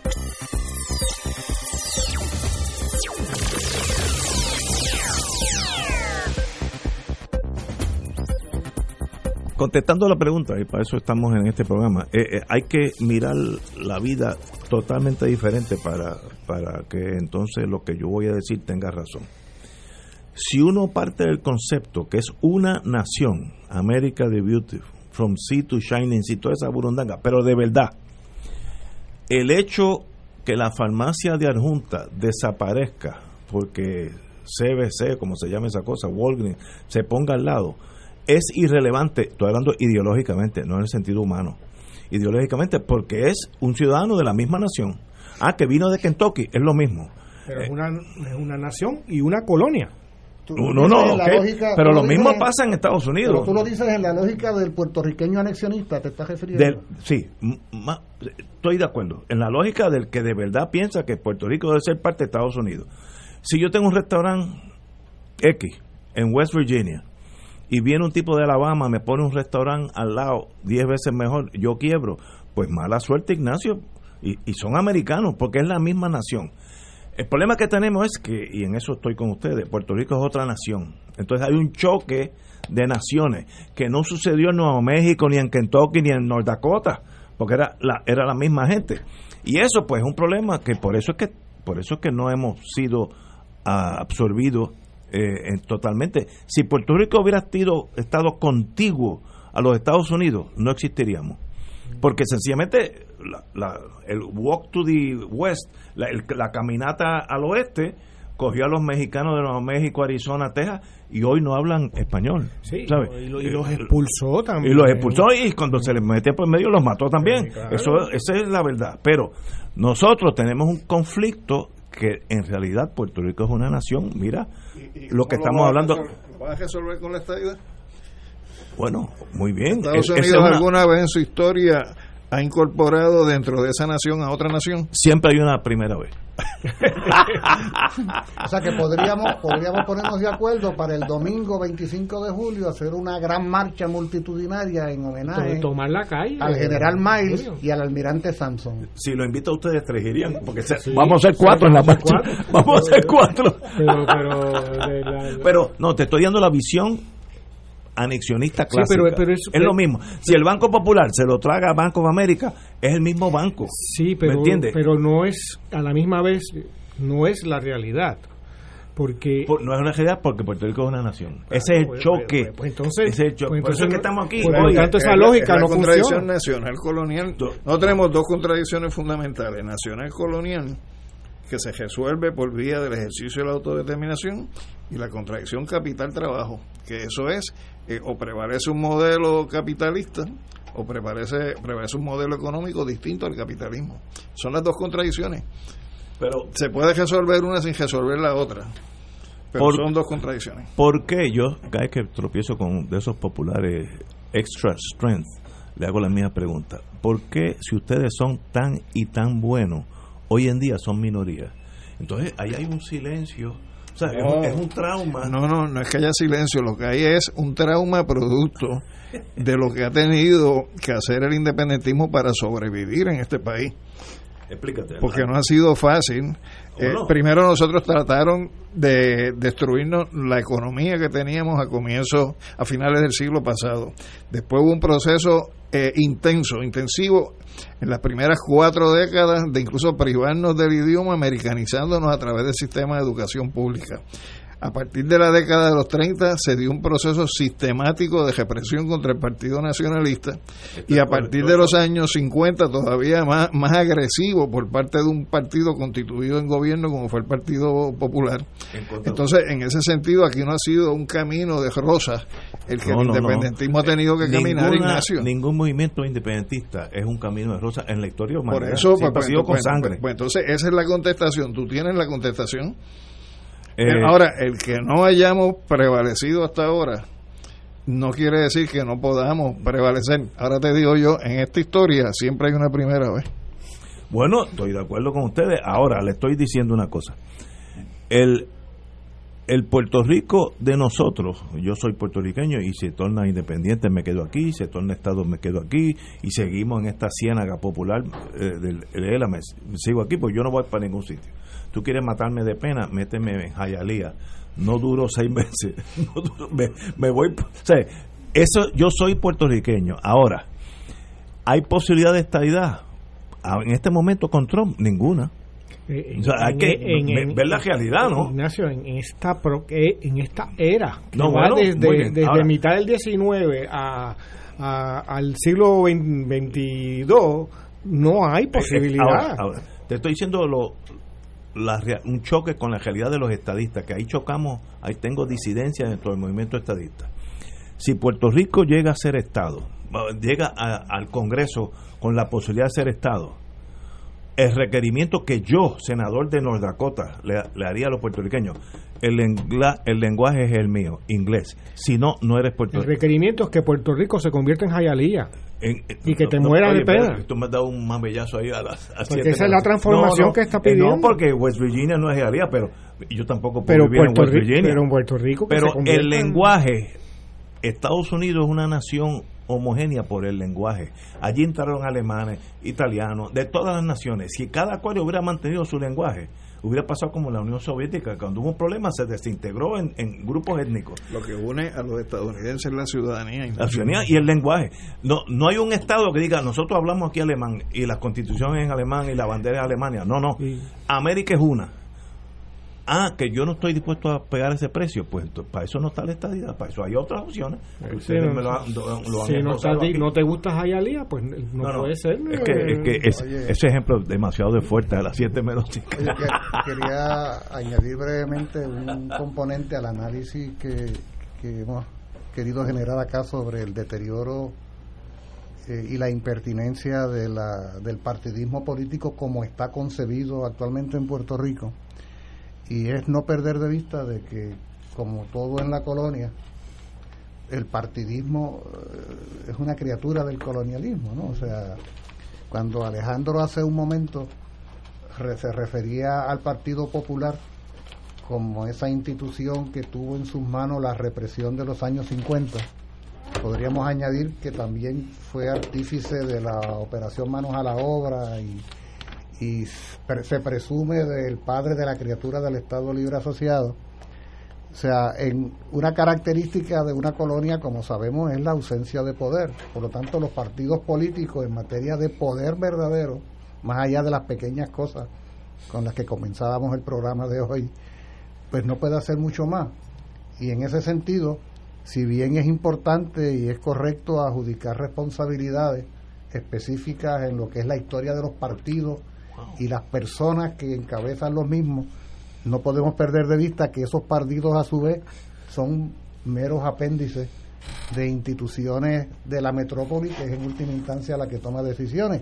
Contestando la pregunta, y para eso estamos en este programa, eh, eh, hay que mirar la vida totalmente diferente para, para que entonces lo que yo voy a decir tenga razón. Si uno parte del concepto que es una nación, América the Beautiful, from sea to shining sea, toda esa burundanga, pero de verdad, el hecho que la farmacia de adjunta desaparezca porque CBC, como se llama esa cosa, Walgreens, se ponga al lado, es irrelevante, estoy hablando ideológicamente, no en el sentido humano, ideológicamente, porque es un ciudadano de la misma nación. Ah, que vino de Kentucky, es lo mismo. Pero es, una, es una nación y una colonia. no, no, pero lo mismo pasa en Estados Unidos. Pero tú lo dices en la lógica del puertorriqueño anexionista, ¿te estás refiriendo? sí, estoy de acuerdo. En la lógica del que de verdad piensa que Puerto Rico debe ser parte de Estados Unidos. Si yo tengo un restaurante X en West Virginia y viene un tipo de Alabama, me pone un restaurante al lado 10 veces mejor, yo quiebro. Pues mala suerte, Ignacio. Y, y, son americanos, porque es la misma nación. El problema que tenemos es que, y en eso estoy con ustedes, Puerto Rico es otra nación. Entonces hay un choque de naciones que no sucedió en Nuevo México, ni en Kentucky, ni en North Dakota, porque era la, era la misma gente. Y eso pues es un problema que por eso es que, por eso es que no hemos sido uh, absorbidos eh, totalmente. Si Puerto Rico hubiera estado, estado contiguo a los Estados Unidos, no existiríamos. Porque sencillamente la, la, el walk to the west, la, el, la, caminata al oeste, cogió a los mexicanos de Nuevo México, Arizona, Texas, y hoy no hablan español. Sí, ¿sabes? Y, lo, y, los expulsó también. Y los expulsó y cuando se les mete por medio los mató también. Sí, claro. Eso, esa es la verdad. Pero nosotros tenemos un conflicto que en realidad Puerto Rico es una nación, mira, ¿Y, y lo que estamos hablando. ¿Lo vas a resolver con la estadía? Bueno, muy bien. Estados Unidos es una... alguna vez en su historia ha incorporado dentro de esa nación a otra nación? Siempre hay una primera vez. o sea que podríamos podríamos ponernos de acuerdo para el domingo 25 de julio hacer una gran marcha multitudinaria en homenaje tomar la calle al general Miles y al almirante Samson. Si lo invito a ustedes tres irían, porque se, sí, vamos a ser cuatro en la marcha. Vamos a ser cuatro. Pero, pero, la, pero no, te estoy dando la visión anexionista clásica. Sí, pero, pero es, es, lo mismo. Si el Banco Popular se lo traga a Banco de América, es el mismo banco. Sí, pero, ¿me entiendes? pero no es, a la misma vez, no es la realidad. Porque Por, no es una realidad porque Puerto Rico es una nación. Claro, ese es el pues, choque. Pues, pues, entonces, ese es el choque. pues, Por eso entonces es que estamos aquí. Por lo tanto, esa es lógica la, es no la contradicción funciona. nacional colonial. No tenemos dos contradicciones fundamentales. Nacional colonial, que se resuelve por vía del ejercicio de la autodeterminación, y la contradicción capital-trabajo, que eso es, eh, o prevalece un modelo capitalista o prevalece, prevalece un modelo económico distinto al capitalismo. Son las dos contradicciones. Pero se puede resolver una sin resolver la otra. Pero por, son dos contradicciones. ¿Por qué yo, cada vez que tropiezo con de esos populares extra strength, le hago la misma pregunta? ¿Por qué si ustedes son tan y tan buenos, hoy en día son minorías? Entonces, ahí hay un silencio. O sea, no, es, un, es, un, trauma. No, no, no es que haya silencio. Lo que hay es un trauma producto de lo que ha tenido que hacer el independentismo para sobrevivir en este país. Explícate. Porque no ha sido fácil. Eh, no? Primero nosotros trataron de destruirnos la economía que teníamos a comienzos, a finales del siglo pasado. Después hubo un proceso eh, intenso, intensivo, en las primeras cuatro décadas de incluso privarnos del idioma, americanizándonos a través del sistema de educación pública. A partir de la década de los 30 se dio un proceso sistemático de represión contra el Partido Nacionalista y a partir de los años 50 todavía más, más agresivo por parte de un partido constituido en gobierno como fue el Partido Popular. Entonces, en ese sentido, aquí no ha sido un camino de rosas el que no, el independentismo no, no. ha tenido que Ninguna, caminar, Ignacio. Ningún movimiento independentista es un camino de rosas en la historia humana. Por eso, pues, pues, ha sido con pues, sangre. Pues, entonces, esa es la contestación. Tú tienes la contestación. Eh, ahora, el que no hayamos prevalecido hasta ahora no quiere decir que no podamos prevalecer. Ahora te digo yo, en esta historia siempre hay una primera vez. Bueno, estoy de acuerdo con ustedes. Ahora le estoy diciendo una cosa. El, el Puerto Rico de nosotros, yo soy puertorriqueño y se torna independiente me quedo aquí, se torna Estado me quedo aquí y seguimos en esta ciénaga popular eh, del, ELA, sigo aquí porque yo no voy para ningún sitio tú quieres matarme de pena, méteme en Jayalía. No duro seis meses. No duro, me, voy. O sea, eso, yo soy puertorriqueño. Ahora, ¿hay posibilidad de estadidad? en este momento con Trump, ninguna. Eh, O sea, hay que en- en- ver la realidad, ¿no? Ignacio, en esta, pro- eh, en esta era, que No, va bueno, desde, desde Ahora- mitad del 19 a, a- al siglo XXII, no hay posibilidad. Eh, Ahora, ahora, te estoy diciendo lo, la un choque con la realidad de los estadistas, que ahí chocamos, ahí tengo disidencia dentro del movimiento estadista. Si Puerto Rico llega a ser Estado, llega a- al Congreso con la posibilidad de ser Estado, el requerimiento que yo, senador de North Dakota, le, le haría a los puertorriqueños, el, lengua- el lenguaje es el mío, inglés. Si no, no eres el puertorriqueño. requerimiento es que Puerto Rico se convierta en Jayalía. En- Y que te no, mueras oye, de pena. Tú me has dado un mamellazo ahí a las a siete esa es la transformación que está eh, pidiendo. No, porque West Virginia no es Hialeah, pero yo tampoco puedo Pero vivir Puerto, en West Rico, Virginia. pero en Puerto Rico Pero el en- lenguaje, Estados Unidos es una nación homogénea por el lenguaje. Allí entraron alemanes, italianos, de todas las naciones. Si cada cual hubiera mantenido su lenguaje, hubiera pasado como la Unión Soviética, cuando hubo un problema se desintegró en, en grupos étnicos. Lo que une a los estadounidenses es la ciudadanía. La ciudadanía y el lenguaje. No, no hay un Estado que diga, nosotros hablamos aquí alemán y la constitución es en alemán y la bandera es Alemania. No, no. América es una. Ah, que yo no estoy dispuesto a pegar ese precio. Pues para eso no está la estadidad, para eso hay otras opciones. Sí, Ustedes no, me lo han- lo- lo han si no, aquí. no te gusta Jayalía, pues no, No, no. puede ser. Es que, es que ese- ese ejemplo es demasiado de fuerte a las 7 menos cinco. Oye, que- quería añadir brevemente un componente al análisis que, que hemos querido generar acá sobre el deterioro eh, y la impertinencia de la, del partidismo político como está concebido actualmente en Puerto Rico. Y es no perder de vista de que, como todo en la colonia, el partidismo eh, es una criatura del colonialismo, ¿no? O sea, cuando Alejandro hace un momento se refería al Partido Popular como esa institución que tuvo en sus manos la represión de los años 50. Podríamos añadir que también fue artífice de la operación Manos a la Obra y, y se presume del padre de la criatura del Estado Libre Asociado. O sea, en una característica de una colonia, como sabemos, es la ausencia de poder. Por lo tanto, los partidos políticos en materia de poder verdadero, más allá de las pequeñas cosas con las que comenzábamos el programa de hoy, pues no puede hacer mucho más. Y en ese sentido, si bien es importante y es correcto adjudicar responsabilidades específicas en lo que es la historia de los partidos y las personas que encabezan los mismos, no podemos perder de vista que esos partidos a su vez son meros apéndices de instituciones de la metrópoli, que es en última instancia la que toma decisiones.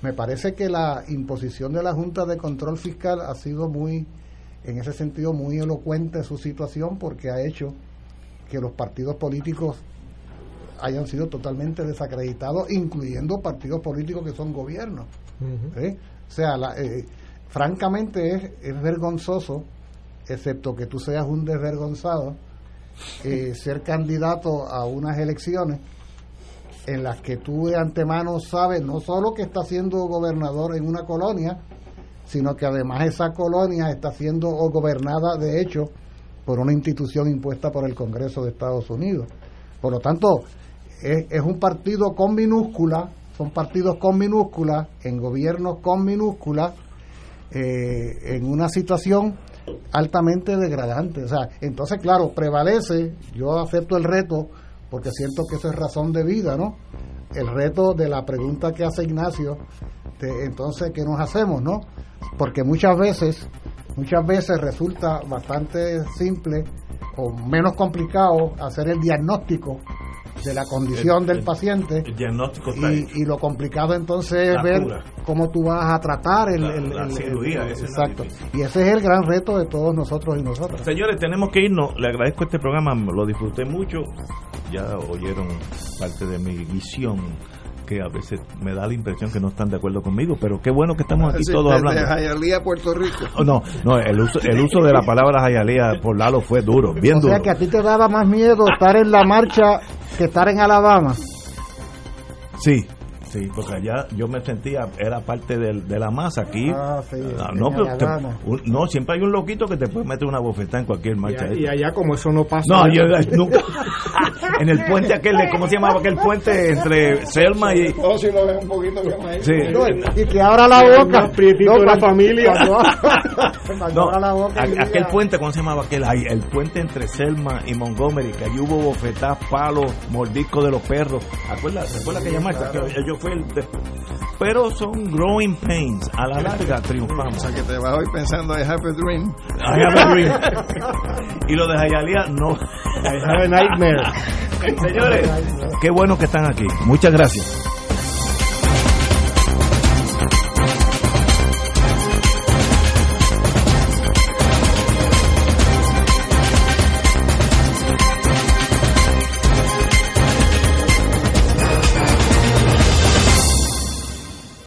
Me parece que la imposición de la Junta de Control Fiscal ha sido muy, en ese sentido, muy elocuente su situación porque ha hecho que los partidos políticos hayan sido totalmente desacreditados, incluyendo partidos políticos que son gobiernos. ¿sí? O sea, la- eh, francamente es, es vergonzoso, excepto que tú seas un desvergonzado, eh, ser candidato a unas elecciones en las que tú de antemano sabes no solo que está siendo gobernador en una colonia, sino que además esa colonia está siendo gobernada de hecho por una institución impuesta por el Congreso de Estados Unidos. Por lo tanto, es, es un partido con minúscula, son partidos con minúscula, en gobiernos con minúscula, eh, en una situación altamente degradante. O sea, entonces, claro, prevalece, yo acepto el reto, porque siento que eso es razón de vida, ¿no? El reto de la pregunta que hace Ignacio, entonces, ¿qué nos hacemos, no? Porque muchas veces, muchas veces resulta bastante simple o menos complicado hacer el diagnóstico de la condición El- del el- paciente El diagnóstico está y, hecho. y lo complicado entonces es ver cura. cómo tú vas a tratar el, La- cirugía, es la exacto y ese es el gran reto de todos nosotros y nosotras Señores, tenemos que irnos. Le agradezco este programa, lo disfruté mucho. Ya oyeron parte de mi visión, que a veces me da la impresión que no están de acuerdo conmigo, pero qué bueno que estamos aquí Sí, todos desde hablando. Hialeah, Puerto Rico. Oh, no, no, el uso, el uso de la palabra Jayalía por Lalo fue duro, bien o duro. sea que a ti te daba más miedo estar en la marcha que estar en Alabama Sí, sí, porque allá yo me sentía, era parte del- de la masa aquí. Ah, sí, Ah, no, pero te- un- no, siempre hay un loquito que te puede meter una bofetada en cualquier Y, marcha. a- y allá como eso no pasa. No, yo nunca. en el puente aquel, ¿cómo se llamaba aquel puente entre Selma y... Oh, si lo ves un poquito más Sí. y que abra la boca. Prietitos de la familia. No, abra la boca. y diga- aquel puente, ¿cómo se llamaba aquel? Ahí, el puente entre Selma y Montgomery, que allí hubo bofetadas, palos, mordiscos de los perros. ¿Acuerdas? ¿Recuerdas que llamaste? Que yo Pero son growing pains. A la larga O triunfamos. sea que te vas hoy pensando I have a dream. I have a dream. y lo de Jayalía, no. I have a nightmare. Señores, qué bueno que están aquí. Muchas gracias.